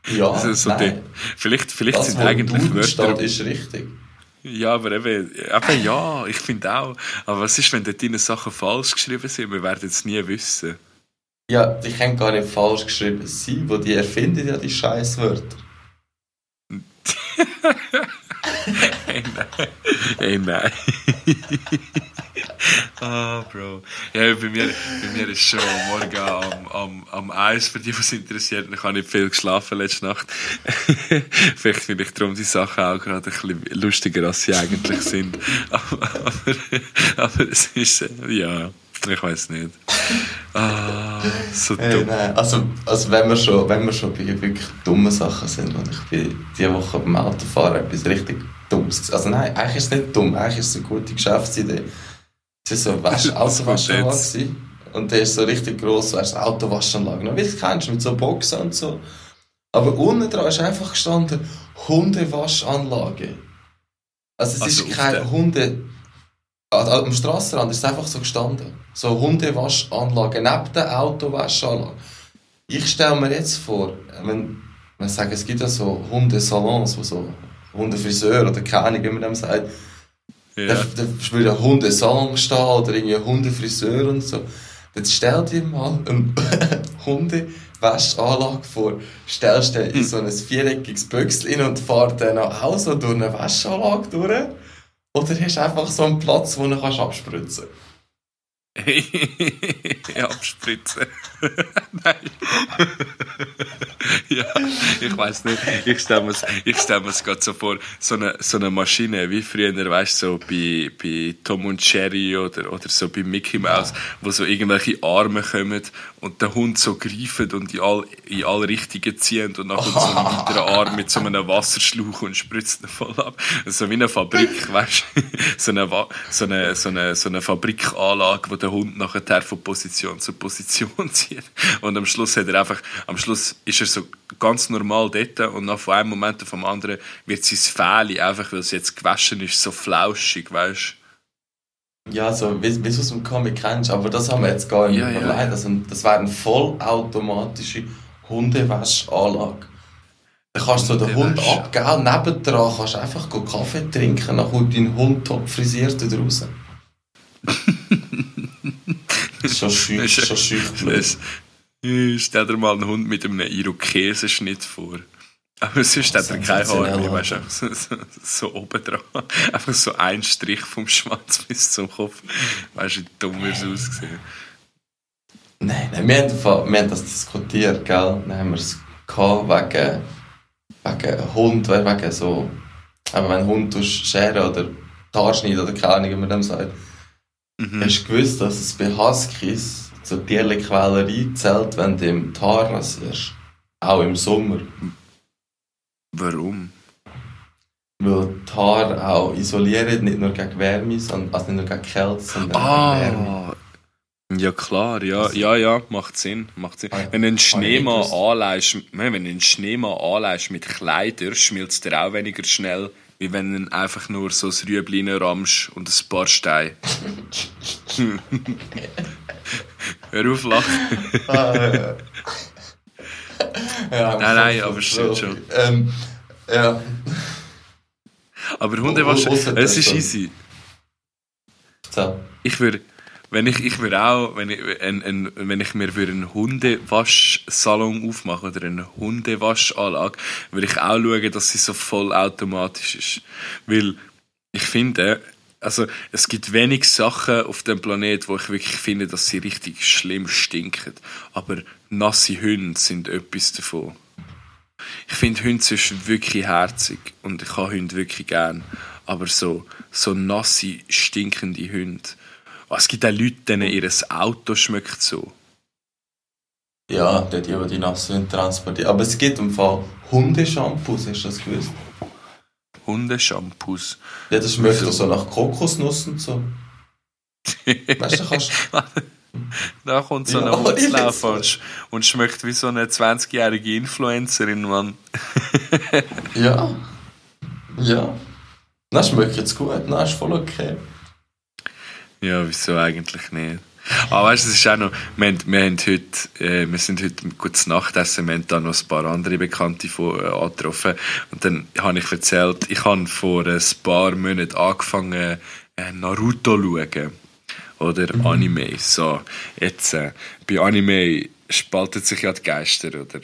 ja, also so nein. Vielleicht vielleicht das, sind eigentlich Wörter... ist richtig. Ja, aber eben, eben ja, ich finde auch. Aber was ist, wenn dort deine Sachen falsch geschrieben sind? Wir werden es nie wissen. Ja, die können gar nicht falsch geschrieben sein, wo die erfinden ja die Scheißwörter. Hey, nein. Hey, nein. Ah, oh, Bro. Ja, bei mir, bei mir ist schon morgen am, am, am Eis, für die, was interessiert. Ich habe nicht viel geschlafen letzte Nacht. Vielleicht finde ich darum die Sachen auch gerade ein bisschen lustiger, als sie eigentlich sind. aber, aber, aber es ist, ja. Ich weiß nicht. Ah, so dumm. Hey, nein. Also, also wenn, wir schon, wenn wir schon bei wirklich dummen Sachen sind, und ich bin diese Woche beim Autofahren etwas richtig Dummes. Also nein, eigentlich ist es nicht dumm, eigentlich ist es eine gute Geschäftsidee. Es war so eine Autowaschanlage und der ist so richtig gross, weißt du, Autowaschanlage. Wie du kennst, mit so Boxen und so. Aber unten dran ist einfach gestanden Hundewaschanlage. Also es also ist kein Hunde... Am Strassenrand ist es einfach so gestanden. So Hundewaschanlage neben der Autowaschanlage. Ich stelle mir jetzt vor, wenn man sagt, es gibt ja so Hundesalons, wo so Hundefriseur oder keine Ahnung, wie man dem sagt, ja. da, da würde ein Hundesalon stehen oder irgendwie ein Hundefriseur und so. Jetzt stell dir mal eine Hundewaschanlage vor. Stellst du in hm. so ein viereckiges Büchschen und fahrst dann auch so durch eine Waschanlage durch. Oder hast du einfach so einen Platz, wo du abspritzen kannst? Abspritzen. Nein. ja, ich weiß nicht. Ich stelle mir ich stell gerade so vor, so eine, so eine Maschine, wie früher, weißt du, so bei, bei Tom und Jerry oder, oder so bei Mickey Mouse, wo so irgendwelche Arme kommen und der Hund so greift und in all, in alle Richtungen zieht und dann kommt so ein weiterer Arm mit so einem Wasserschlauch und spritzt ihn voll ab. So wie eine Fabrik, weißt du? So eine, so eine, so eine, so eine Fabrikanlage, wo der Hund nachher von Position zu Position zieht. Und am Schluss hat er einfach, am Schluss ist er so ganz normal dort und nach von einem Moment auf den anderen wird sein Fähli einfach, weil es jetzt gewaschen ist, so flauschig, weißt ja, so wie, wie du es im Comic kennst, aber das haben wir jetzt gar nicht ja, überlegt. Ja. Also, das wäre eine vollautomatische Hundewaschanlage. Da kannst du den Hund abgeben, nebendran kannst du einfach Kaffee trinken, dann kommt dein Hund top frisiert draußen. schon schüch, schon schüch Stell dir mal einen Hund mit einem Irokesenschnitt vor. Aber sonst hat er keine Haare, weißt du, so, so, oben dran. Einfach so ein Strich vom Schwanz bis zum Kopf. Weißt du, wie dumm er so ausgesehen. Nein, nein, wir haben, wir haben das diskutiert, gell? Dann haben wir es wegen, wegen Hund, wegen so, aber wenn Hund scheren oder die Haare schneiden oder keine Ahnung, wie man dem sagt. Mhm. Hast du gewusst, dass es bei Huskies zur Tierquälerei zählt, wenn du im Haar rasierst? Auch im Sommer. Warum? Weil die Haare auch isolieren, nicht nur gegen Wärme, sondern, also nicht nur gegen Kälte, sondern ah, gegen Wärme. Ja klar, ja, also, ja, ja, macht Sinn, macht Sinn. Wenn du einen Schneemann anleihst, wenn du einen Schneemann anleihst mit Kleidern, schmilzt der auch weniger schnell, wie wenn du einfach nur so ein Rüebli rammst und ein paar Steine. Hör auf, lachen. Ja. nein, nein, aber stimmt schon. Ähm, ja. Aber Hundewaschen, es ist easy. So. Ich würde wenn ich, ich würde auch, wenn ich, ein, ein, wenn ich mir für einen Hundewaschsalon aufmache oder eine Hundewaschanlage, würde ich auch schauen, dass sie so vollautomatisch ist. Weil ich finde, also es gibt wenig Sachen auf dem Planet, wo ich wirklich finde, dass sie richtig schlimm stinken. Aber nasse Hunde sind etwas davon. Ich finde Hunde sonst wirklich herzig und ich habe Hunde wirklich gern. Aber so, so nasse, stinkende Hunde, Oh, es gibt auch Leute, denen ihr Auto schmeckt so. Ja, die, die die nassen transportieren. Aber es gibt im Fall Hundeshampoos, hast du das gewusst? Hundeshampoos? Ja, das schmeckt so, so nach Kokosnuss und so. weißt du, kannst Da kommt so ja, ein Hundelauf und, und schmeckt wie so eine 20-jährige Influencerin, Mann. ja. Ja. Das schmeckt jetzt gut, das ist voll okay. Ja, wieso eigentlich nicht? Aber weißt du, es ist auch noch, wir, haben, wir, haben heute, äh, wir sind heute gutes Nachtessen, wir haben da noch ein paar andere Bekannte von, äh, angetroffen und dann habe ich erzählt, ich habe vor ein paar Monaten angefangen äh, Naruto zu schauen. Oder mhm. Anime. So, jetzt, äh, bei Anime spaltet sich ja die Geister, oder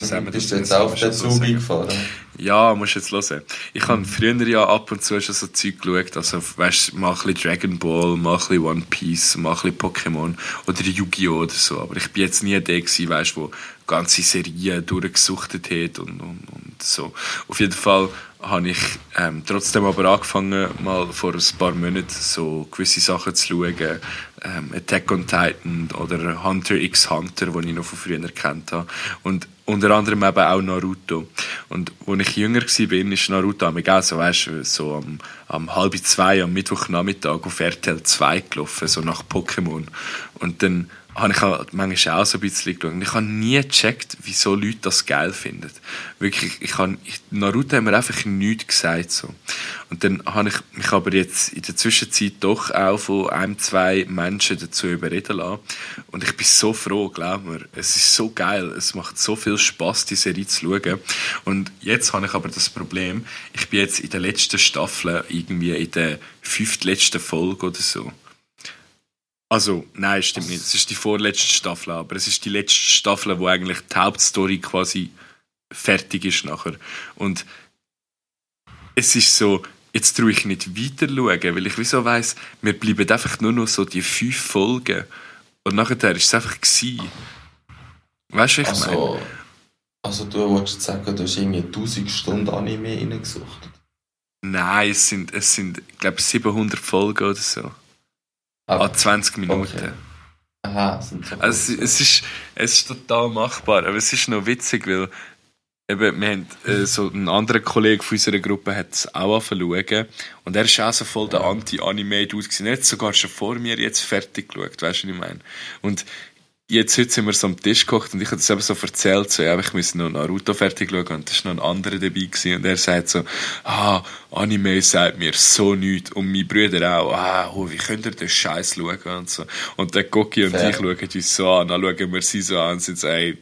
Mhm. Bist du jetzt auf den Zug gefahren? Ja, musst jetzt hören. Ich habe früher ja ab und zu schon so Zeug geschaut, also weißt, mal ein bisschen Dragon Ball, mal ein bisschen One Piece, mal ein bisschen Pokémon oder Yu-Gi-Oh! oder so, aber ich bin jetzt nie der gewesen, weißt, wo ganze Serien durchgesuchtet hat und, und, und so. Auf jeden Fall habe ich ähm, trotzdem aber angefangen, mal vor ein paar Monaten so gewisse Sachen zu schauen. Ähm, Attack on Titan oder Hunter x Hunter, die ich noch von früher kennt habe. Und unter anderem eben auch Naruto. Und als ich jünger war, ist Naruto auch so, weißt, so am, am halb zwei am Mittwochnachmittag auf RTL 2 gelaufen, so nach Pokémon. Und dann habe ich manchmal auch so ein bisschen geschaut. Ich habe nie gecheckt, wieso Leute das geil finden. Wirklich, ich habe, Naruto hat mir einfach nichts gesagt, so. Und dann habe ich mich aber jetzt in der Zwischenzeit doch auch von ein, zwei Menschen dazu überreden lassen. Und ich bin so froh, glaub mir. Es ist so geil. Es macht so viel Spaß, die Serie zu schauen. Und jetzt habe ich aber das Problem, ich bin jetzt in der letzten Staffel, irgendwie in der fünftletzten Folge oder so. Also, nein, stimmt nicht. Es ist die vorletzte Staffel, aber es ist die letzte Staffel, wo eigentlich die Hauptstory quasi fertig ist nachher. Und es ist so, jetzt traue ich nicht weiter schauen, weil ich wieso weiss, mir bleiben einfach nur noch so die fünf Folgen. Und nachher war es einfach gewesen. Weißt du, was ich also, meine? Also du wolltest sagen, du hast irgendwie 1000 Stunden Anime reingesucht? Nein, es sind, es sind, ich glaube 700 Folgen oder so. Ah, ah 20 Minuten. Okay. Aha, sind so also, es, ist, es ist total machbar, aber es ist noch witzig, weil eben, wir haben, äh, so ein anderer Kollege von unserer Gruppe hat es auch angefangen und er ist auch so voll der Anti-Anime-Dude gewesen. Er hat sogar schon vor mir jetzt fertig geschaut, weißt du, was ich meine? Und jetzt heute sind wir so am Tisch gekocht und ich habe das eben so erzählt, so, ja, ich muss noch Naruto fertig schauen und da ist noch ein anderer dabei gewesen und er sagt so, ah, Anime sagt mir so nichts und mein Brüder auch, ah, oh, wie könnt ihr den Scheiß schauen und so. Und der Goki und Fair. ich schauen uns so an, dann schauen wir sie so an und sind so, ey,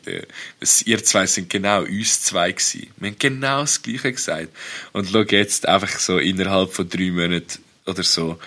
ihr zwei sind genau uns zwei gewesen. Wir haben genau das Gleiche gesagt. Und schau jetzt einfach so innerhalb von drei Monaten oder so,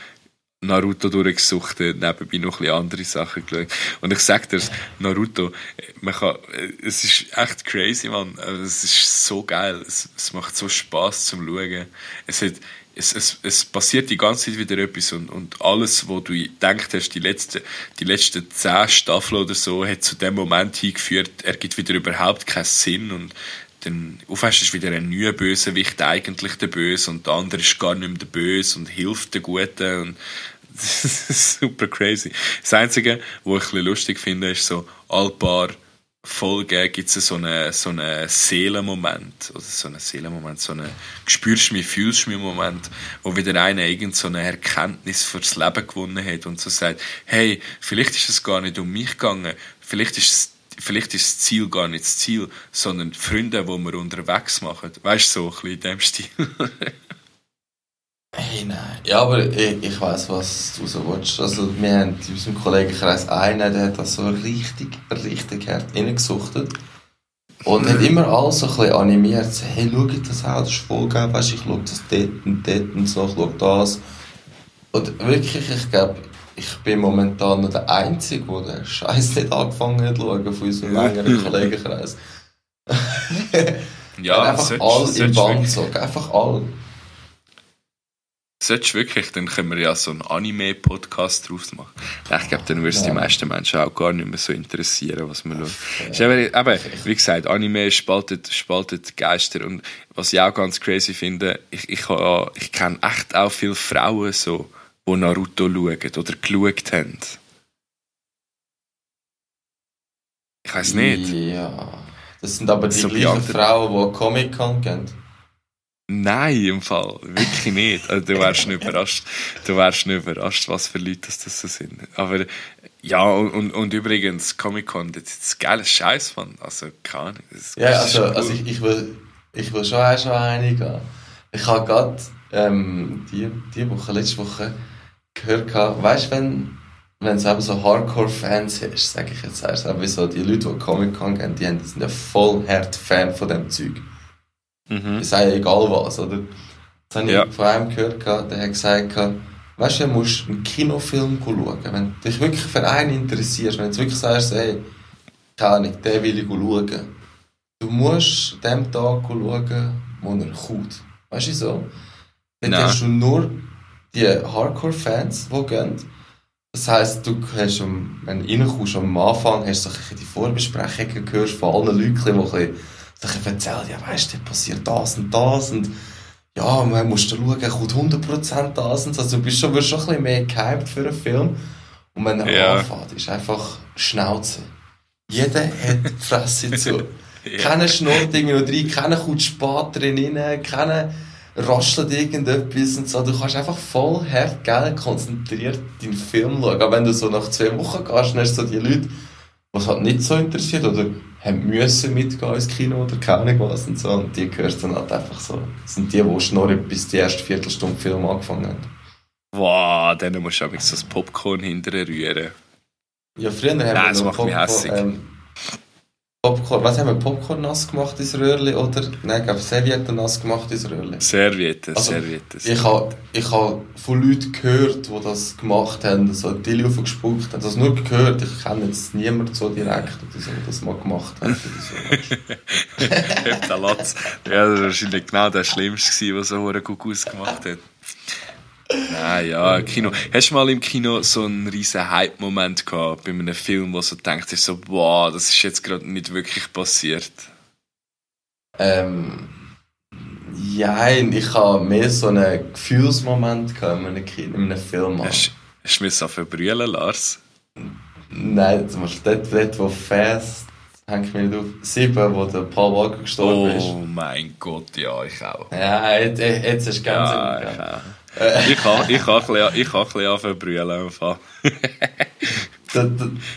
Naruto durchgesuchtet, nebenbei noch ein andere Sachen geschaut. Und ich sag dir, Naruto, man kann, es ist echt crazy, man. Es ist so geil. Es, es macht so Spaß zum Schauen. Es hat, es, es, es passiert die ganze Zeit wieder etwas und, und alles, wo du gedacht hast, die letzten, die letzten zehn Staffeln oder so, hat zu dem Moment hingeführt, er gibt wieder überhaupt keinen Sinn und dann auf ist wieder ein neuer Bösewicht eigentlich der Böse und der andere ist gar nicht mehr der Böse und hilft der Guten und das ist super crazy. Das Einzige, was ich ein bisschen lustig finde, ist so, all paar Folgen gibt es so einen so eine Seelenmoment, oder so einen Seelenmoment, so einen spürst mich, fühlst mich Moment, wo wieder einer irgend so eine Erkenntnis fürs Leben gewonnen hat und so sagt, hey, vielleicht ist es gar nicht um mich gegangen, vielleicht ist es vielleicht ist das Ziel gar nicht das Ziel, sondern die Freunde, die wir unterwegs machen. Weißt du, so ein bisschen in dem Stil. hey, nein. Ja, aber ich, ich weiß, was du so willst. Also, wir haben in unserem Kollegenkreis einen, der hat das so richtig, richtig hart reingesuchtet. Und hat immer alles so ein bisschen animiert. So, hey, schau das auch, das ist voll geil, weißt, ich schaue das dort und dort und so, ich schaue das. Und wirklich, ich glaube, ich bin momentan noch der Einzige, der den Scheiß nicht angefangen hat zu schauen von unserem längeren Kollegenkreis. ja, einfach all im Band gezogen, einfach all. Solltest wirklich, dann können wir ja so einen Anime-Podcast draus machen. Ich glaube, dann würden ja. die meisten Menschen auch gar nicht mehr so interessieren, was man schaut. Ja. Aber, wie gesagt, Anime spaltet, spaltet Geister. Und was ich auch ganz crazy finde, ich, ich, ich kenne echt auch viele Frauen so, die Naruto schauen oder geschaut haben. Ich weiß nicht. Ja. Das sind aber die so gleichen Frauen, die Comic-Con kennen. Nein, im Fall. Wirklich nicht. Also, du wärst nicht überrascht. Du wärst nicht überrascht, was für Leute das, das so sind. Aber, ja, und, und übrigens, Comic-Con, das ist ein geiles Scheiß, Mann. Also, keine Ahnung. Ja, also, cool. also ich, ich, will, ich will schon, schon einigen. Ich habe gerade, ähm, die, die Woche, letzte Woche, gehört habe, weißt du, wenn, wenn es eben so Hardcore-Fans ist, sage ich jetzt erst, aber so die Leute, die Comic-Con gehen, die, sind ja voll hart Fan von dem Zeug. Mhm. Es sei egal was, oder? Das habe ich ja. von einem gehört, der hat gesagt, weißt du, du musst einen Kinofilm schauen, wenn du dich wirklich für einen interessierst, wenn du wirklich sagst, hey, keine Ahnung, den will ich schauen. Du musst an dem Tag schauen, wo er kommt. Weißt du so? Dann hast du nur die Hardcore-Fans, die gehen. Das heisst, du hast, wenn du reinkommst, am Anfang hast du die Vorbesprechungen gehört von allen Leuten, die sich erzählen, ja weißt du, passiert das und das und ja, man muss da schauen, kommt 100% das und so. Also du bist schon, wirst schon ein bisschen mehr gehypt für einen Film. Und wenn er ja. anfängt, ist einfach Schnauze. Jeder hat die Fresse zu. ja. Keiner schnurrt irgendwie noch rein, keiner kommt spät drin rein, keiner raschelt irgendetwas und so. Du kannst einfach voll hart, geil, konzentriert deinen Film schauen. Aber wenn du so nach zwei Wochen gehst, dann hast du so die Leute, die halt nicht so interessiert oder haben müssen mitgehen ins Kino oder keine was und so. Und die gehörst dann halt einfach so. Das sind die, die schnorren, bis die erste Viertelstunde Film angefangen haben. Wow, dann musst du auch so das Popcorn hinterher rühren. Ja, früher haben Nein, wir das macht mich hässlich. Ähm, Popcorn, was haben wir? Popcorn nass gemacht ins Röhrli oder? Nein, ich glaube Servietten nass gemacht ins Röhrli. Servietten, also, Servietten. Ich habe ich ha von Leuten gehört, die das gemacht haben, so Tilly aufgespuckt haben. Das nur gehört, ich kenne jetzt niemanden so direkt, oder so, der das mal gemacht hat. So. der Latz. Ja, das war wahrscheinlich genau der Schlimmste, der so einen Gugus gemacht hat. Nein, ja, Kino. Hast du mal im Kino so einen riesen Hype-Moment gehabt bei einem Film, wo du denkst, so, wow, das ist jetzt gerade nicht wirklich passiert? Ähm, ja, ich habe mehr so einen Gefühlsmoment gehabt in einem, Kino, in einem Film. Hast, hast du mich so verbrüllen, Lars? Nein, zum Beispiel dort, dort wo Fast hängt mir nicht auf. Sieben, wo der Paul Walker gestorben oh, ist. Oh mein Gott, ja, ich auch. Ja, jetzt, jetzt ist ganz ja, ich kann, ich kann ein bisschen, anfangen brüllen. da,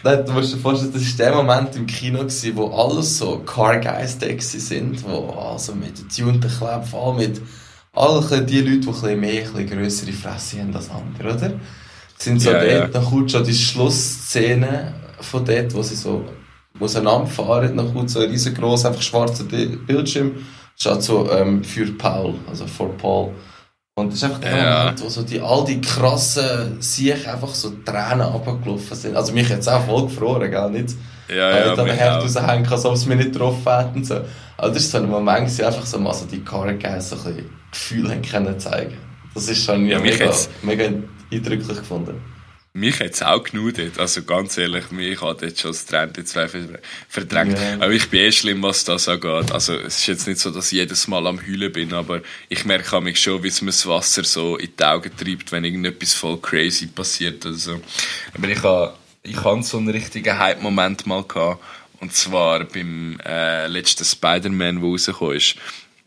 da, du musst dir vorstellen, das war der Moment im Kino, gewesen, wo alles so Car Guys sind, wo also mit den tunten Kleben, vor allem mit allen die Leute, die ein bisschen mehr, ein bisschen grössere Fresse haben als andere, oder? Sind so ja, dort, ja. dann kommt schon die Schlussszene von dort, wo sie so auseinanderfahren, dann kommt so ein riesengroßer, einfach schwarzer Bildschirm, statt so ähm, für Paul, also for Paul. Und das ist einfach der Ja. Moment, wo so die, all die krassen Siech einfach so Tränen runtergelaufen sind. Also mich jetzt auch voll gefroren, gell? Nicht, Ja, weil ja, ich da den mich Herd raushängen kann, so, ob es mir nicht getroffen hat und so. Also das ist so ein Moment, wo sie einfach so mal so die Karre so ein bisschen Gefühl haben können zeigen. Das ist schon Ja, mich mega, mega eindrücklich gefunden. Mich hat es auch genudelt. Also ganz ehrlich, mich hat jetzt schon das Trend zwei verdrängt. Ja. Aber ich bin eh schlimm, was das angeht. Also es ist jetzt nicht so, dass ich jedes Mal am Heulen bin, aber ich merke mich schon, wie es mir das Wasser so in die Augen treibt, wenn irgendetwas voll crazy passiert oder so. Aber ich habe ich hab so einen richtigen Hype-Moment mal gehabt. Und zwar beim äh, letzten Spider-Man, der rausgekommen ist.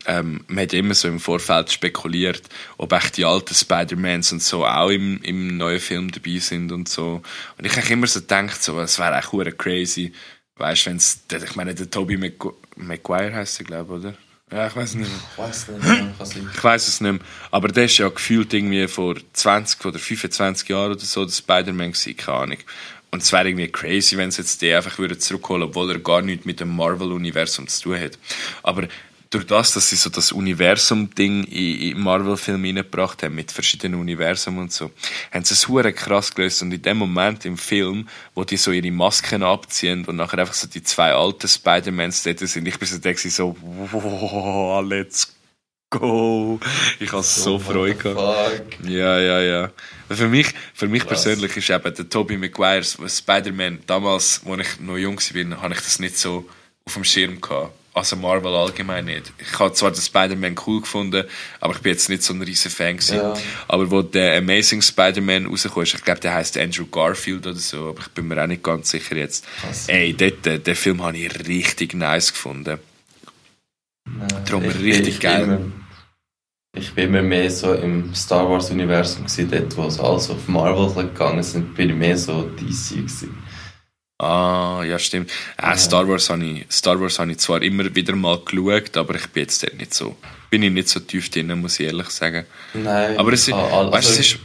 Ähm, man hat immer so im Vorfeld spekuliert, ob echt die alten Spider-Mans und so auch im, im neuen Film dabei sind und so. Und ich habe immer so gedacht, so, es wäre echt hure crazy. Weißt du, wenn es, ich meine, der Tobey Magu Maguire heißt er, glaube ich, oder? Ja, ich weiß nicht mehr. Ich weiß es nicht mehr. Aber der ist ja gefühlt irgendwie vor 20 oder 25 Jahren oder so der Spider-Man gewesen, keine Ahnung. Und es wäre irgendwie crazy, wenn sie jetzt den einfach würden zurückholen obwohl er gar nichts mit dem Marvel-Universum zu tun hat. Aber durch das, dass sie so das Universum-Ding in, in Marvel-Film reingebracht haben, mit verschiedenen Universen und so, haben sie es hure krass gelöst. Und in dem Moment im Film, wo die so ihre Masken abziehen und nachher einfach so die zwei alten Spider-Mans dort sind, ich bin so, der so, wow, let's go. Ich habe so, Freude what gehabt. the Fuck. Ja, ja, ja. Für mich, für mich persönlich ist eben der Tobey Maguire, Spider-Man, damals, als ich noch jung war, habe ich das nicht so auf dem Schirm gehabt. Also Marvel allgemein nicht. Ich habe zwar den Spider-Man cool gefunden, aber ich bin jetzt nicht so ein riesen Fan gewesen. Ja. Aber wo der Amazing Spider-Man rausgekommen ist, ich glaube, der heißt Andrew Garfield oder so, aber ich bin mir auch nicht ganz sicher jetzt. Krass. Ey, dort, äh, den Film habe ich richtig nice gefunden. Nein, Darum ich richtig ich geil. Immer, ich bin immer mehr so im Star Wars Universum gewesen, dort wo es alles auf Marvel gegangen sind, bin ich mehr so DC gewesen. Ah, ja, stimmt. Äh, Ja. Star, Wars habe ich, Star Wars habe ich zwar immer wieder mal geschaut, aber ich bin jetzt dort nicht so, bin ich nicht so tief drin, muss ich ehrlich sagen. Nein. Aber es ist, ah, ah, weißt, also, es ist,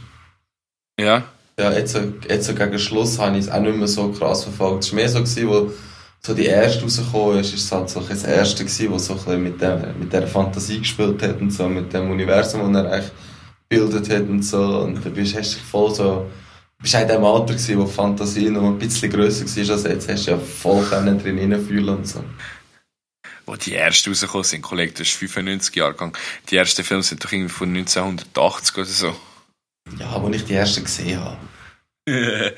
ja, Ja, jetzt, so- jetzt so gegen Schluss habe ich es auch nicht mehr so krass verfolgt. Es war mehr so, gewesen, wo so die erste rausgekommen ist, ist es halt so das erste gewesen, wo so ein bisschen mit, dem, mit dieser Fantasie gespielt hat und so, mit dem Universum, das er eigentlich gebildet hat und so. Und da bist, hast du dich voll so, bist auch in dem Alter gewesen, wo die Fantasie noch ein bisschen grösser war als jetzt, hast du ja voll können drin hineinfühlen und so. wo die ersten rausgekommen sind, Kollege, das ist 95 Jahrgang. Die ersten Filme sind doch irgendwie von 1980 oder so. Ja, wo ich die ersten gesehen habe.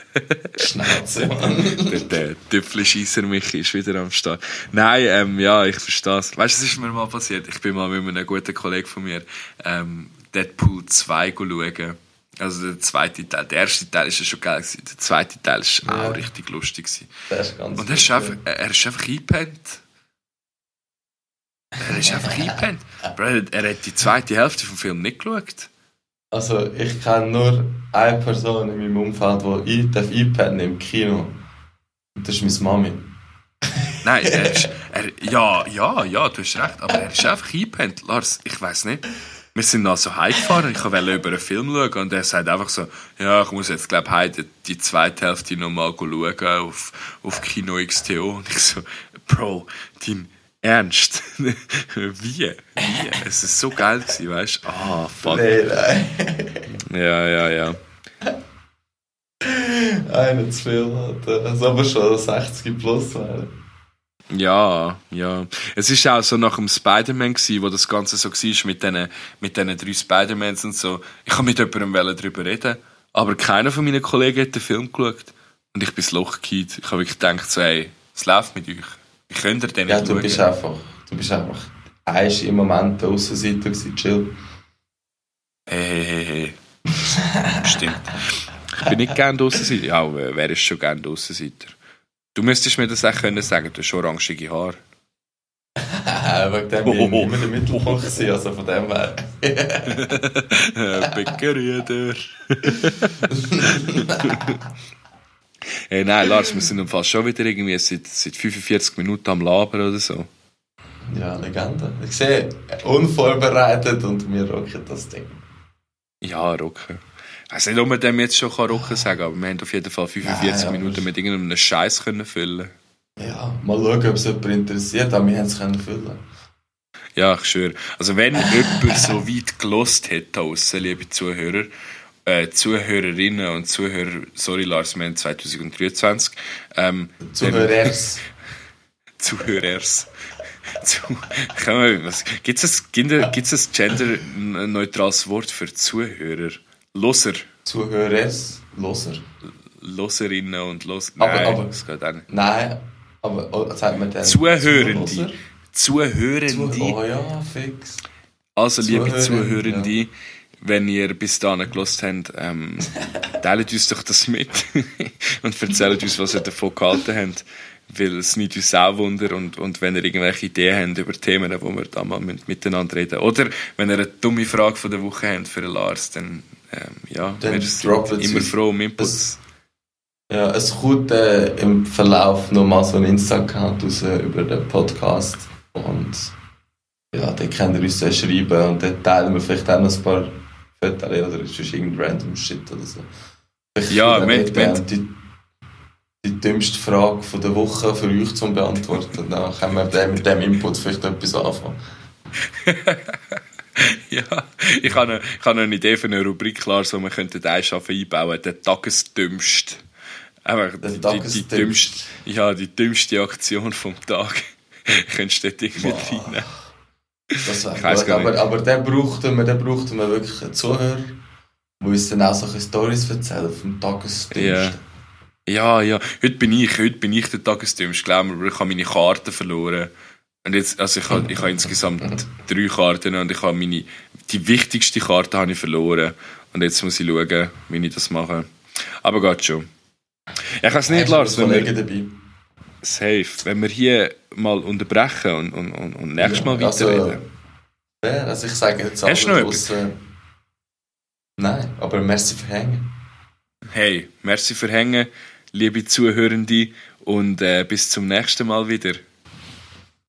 Schnauze, Mann. der, der Tüpfelscheisser Michi ist wieder am Start. Nein, ähm, ja, ich verstehe es. Weißt du, was ist mir mal passiert? Ich bin mal mit einem guten Kollegen von mir ähm, Deadpool 2 schauen. Also der zweite Teil. Der erste Teil ist ja schon geil gewesen. Der zweite Teil ist Ja. auch richtig lustig gewesen. Das ist ganz Und er ist einfach, er ist einfach eingepennt. Er ist einfach eingepennt. Er hat die zweite Hälfte vom Film nicht geschaut. Also, ich kenne nur eine Person in meinem Umfeld, die ein- darf einpennen im Kino. Und das ist meine Mami. Nein, er ist, er, ja, ja, ja, du hast recht, aber er ist einfach eingepennt. Lars, ich weiß nicht. Wir sind also heimgefahren, ich wollte über einen Film schauen und er sagt einfach so, ja, ich muss jetzt, glaube ich, heute die zweite Hälfte nochmal schauen auf, auf Kino XTO. Und ich so, Bro, dein Ernst? Wie? Wie? Es ist so geil gewesen, weißt du? Ah, fuck. Nein, nein. Ja, ja, ja. Einer zu viel, Alter. Als ob er schon 60 plus wäre. Ja, ja. Es ist auch so nach dem Spider-Man wo das Ganze so war mit diesen mit drei Spider-Mans und so. Ich habe mit jemandem darüber reden, aber keiner von meinen Kollegen hat den Film geschaut. Und ich bin das Loch gekriegt. Ich habe wirklich gedacht, so, ey, es läuft mit euch. Wie könnt ihr denn Ja, nicht du schauen? bist einfach, du bist einfach, er ist im Moment der Aussenseiter gewesen, chill. Hey, hey, hey, hey. Stimmt. Ich bin nicht gerne draussen. Ja, wer ist schon gerne draussen? Du müsstest mir das auch können sagen, du hast orangige Haare. Wegen dem bin ich immer der Mittelpunkt gewesen, also von dem her. Bäckerjäger. hey, nein, Lars, wir sind im Fall schon wieder irgendwie seit, seit 45 Minuten am Labern oder so. Ja, Legende. Ich sehe, unvorbereitet und wir rocken das Ding. Ja, rocken. Ich weiß nicht, ob man dem jetzt schon rocken kann sagen aber wir haben auf jeden Fall 45 Nein, Minuten mit irgendeinem Scheiß können füllen. Ja, mal schauen, ob es jemand interessiert, aber wir haben es können füllen. Ja, ich schwöre. Also wenn jemand so weit gelost hat draussen, liebe Zuhörer, äh, Zuhörerinnen und Zuhörer, sorry Lars, wir haben 2023. Ähm, Zuhörers. Zuhörers. Zu, Gibt es ein, gibt's ein genderneutrales Wort für Zuhörer? Loser. Zuhörers? Loser? Loserinnen und Loser. Nein, aber, das geht auch nicht. Nein, aber oh, sagt man dann Zuhörende. Zuhörende. Oh ja, fix. Also, liebe Zuhörende, ja. wenn ihr bis dahin gelost habt, ähm, teilt uns doch das mit und erzählt uns, was ihr davon gehalten habt weil es nicht uns auch wunder und, und wenn ihr irgendwelche Ideen habt über Themen, wo wir da mal miteinander reden oder wenn ihr eine dumme Frage von der Woche habt für Lars, dann ähm, ja, dann wir sind immer froh um Inputs. Es, ja, es kommt äh, im Verlauf nochmal so ein Instagram raus über den Podcast und ja, dann könnt ihr uns dann schreiben und dann teilen wir vielleicht auch noch ein paar Fotos oder ist irgendein random Shit oder so. Vielleicht ja, mit, mit, die dümmste Frage von der Woche für euch zu beantworten. Dann können wir mit dem Input vielleicht etwas anfangen. ja, ich habe, eine, ich habe eine Idee für eine Rubrik, klar, so man könnte den schaffen einbauen, der Tagesdümmste. Einfach die, die, die, dümmste, ja, die dümmste Aktion vom Tag. Könntest du dort irgendwie rein. Das wäre gut, aber, aber den brauchten wir, den brauchten wir wirklich einen Zuhörer, der uns dann auch solche Storys erzählen vom Tagesdümmsten. Yeah. Ja, ja. Heute bin ich, heute bin ich der Tagesdümmste. Ich glaube, ich habe meine Karten verloren. Und jetzt, also ich habe, ich habe insgesamt drei Karten und ich habe meine, die wichtigste Karte habe ich verloren. Und jetzt muss ich schauen, wie ich das mache. Aber geht schon. Ja, ich kann es nicht, Lars. Wenn wir, dabei? Safe. Wenn wir hier mal unterbrechen und, und, und, und nächstes ja, Mal weiterreden. Also, also ich sage jetzt Hast du noch etwas? Nein, aber merci für Hängen. Hey, merci für Hängen liebe Zuhörende, und äh, bis zum nächsten Mal wieder.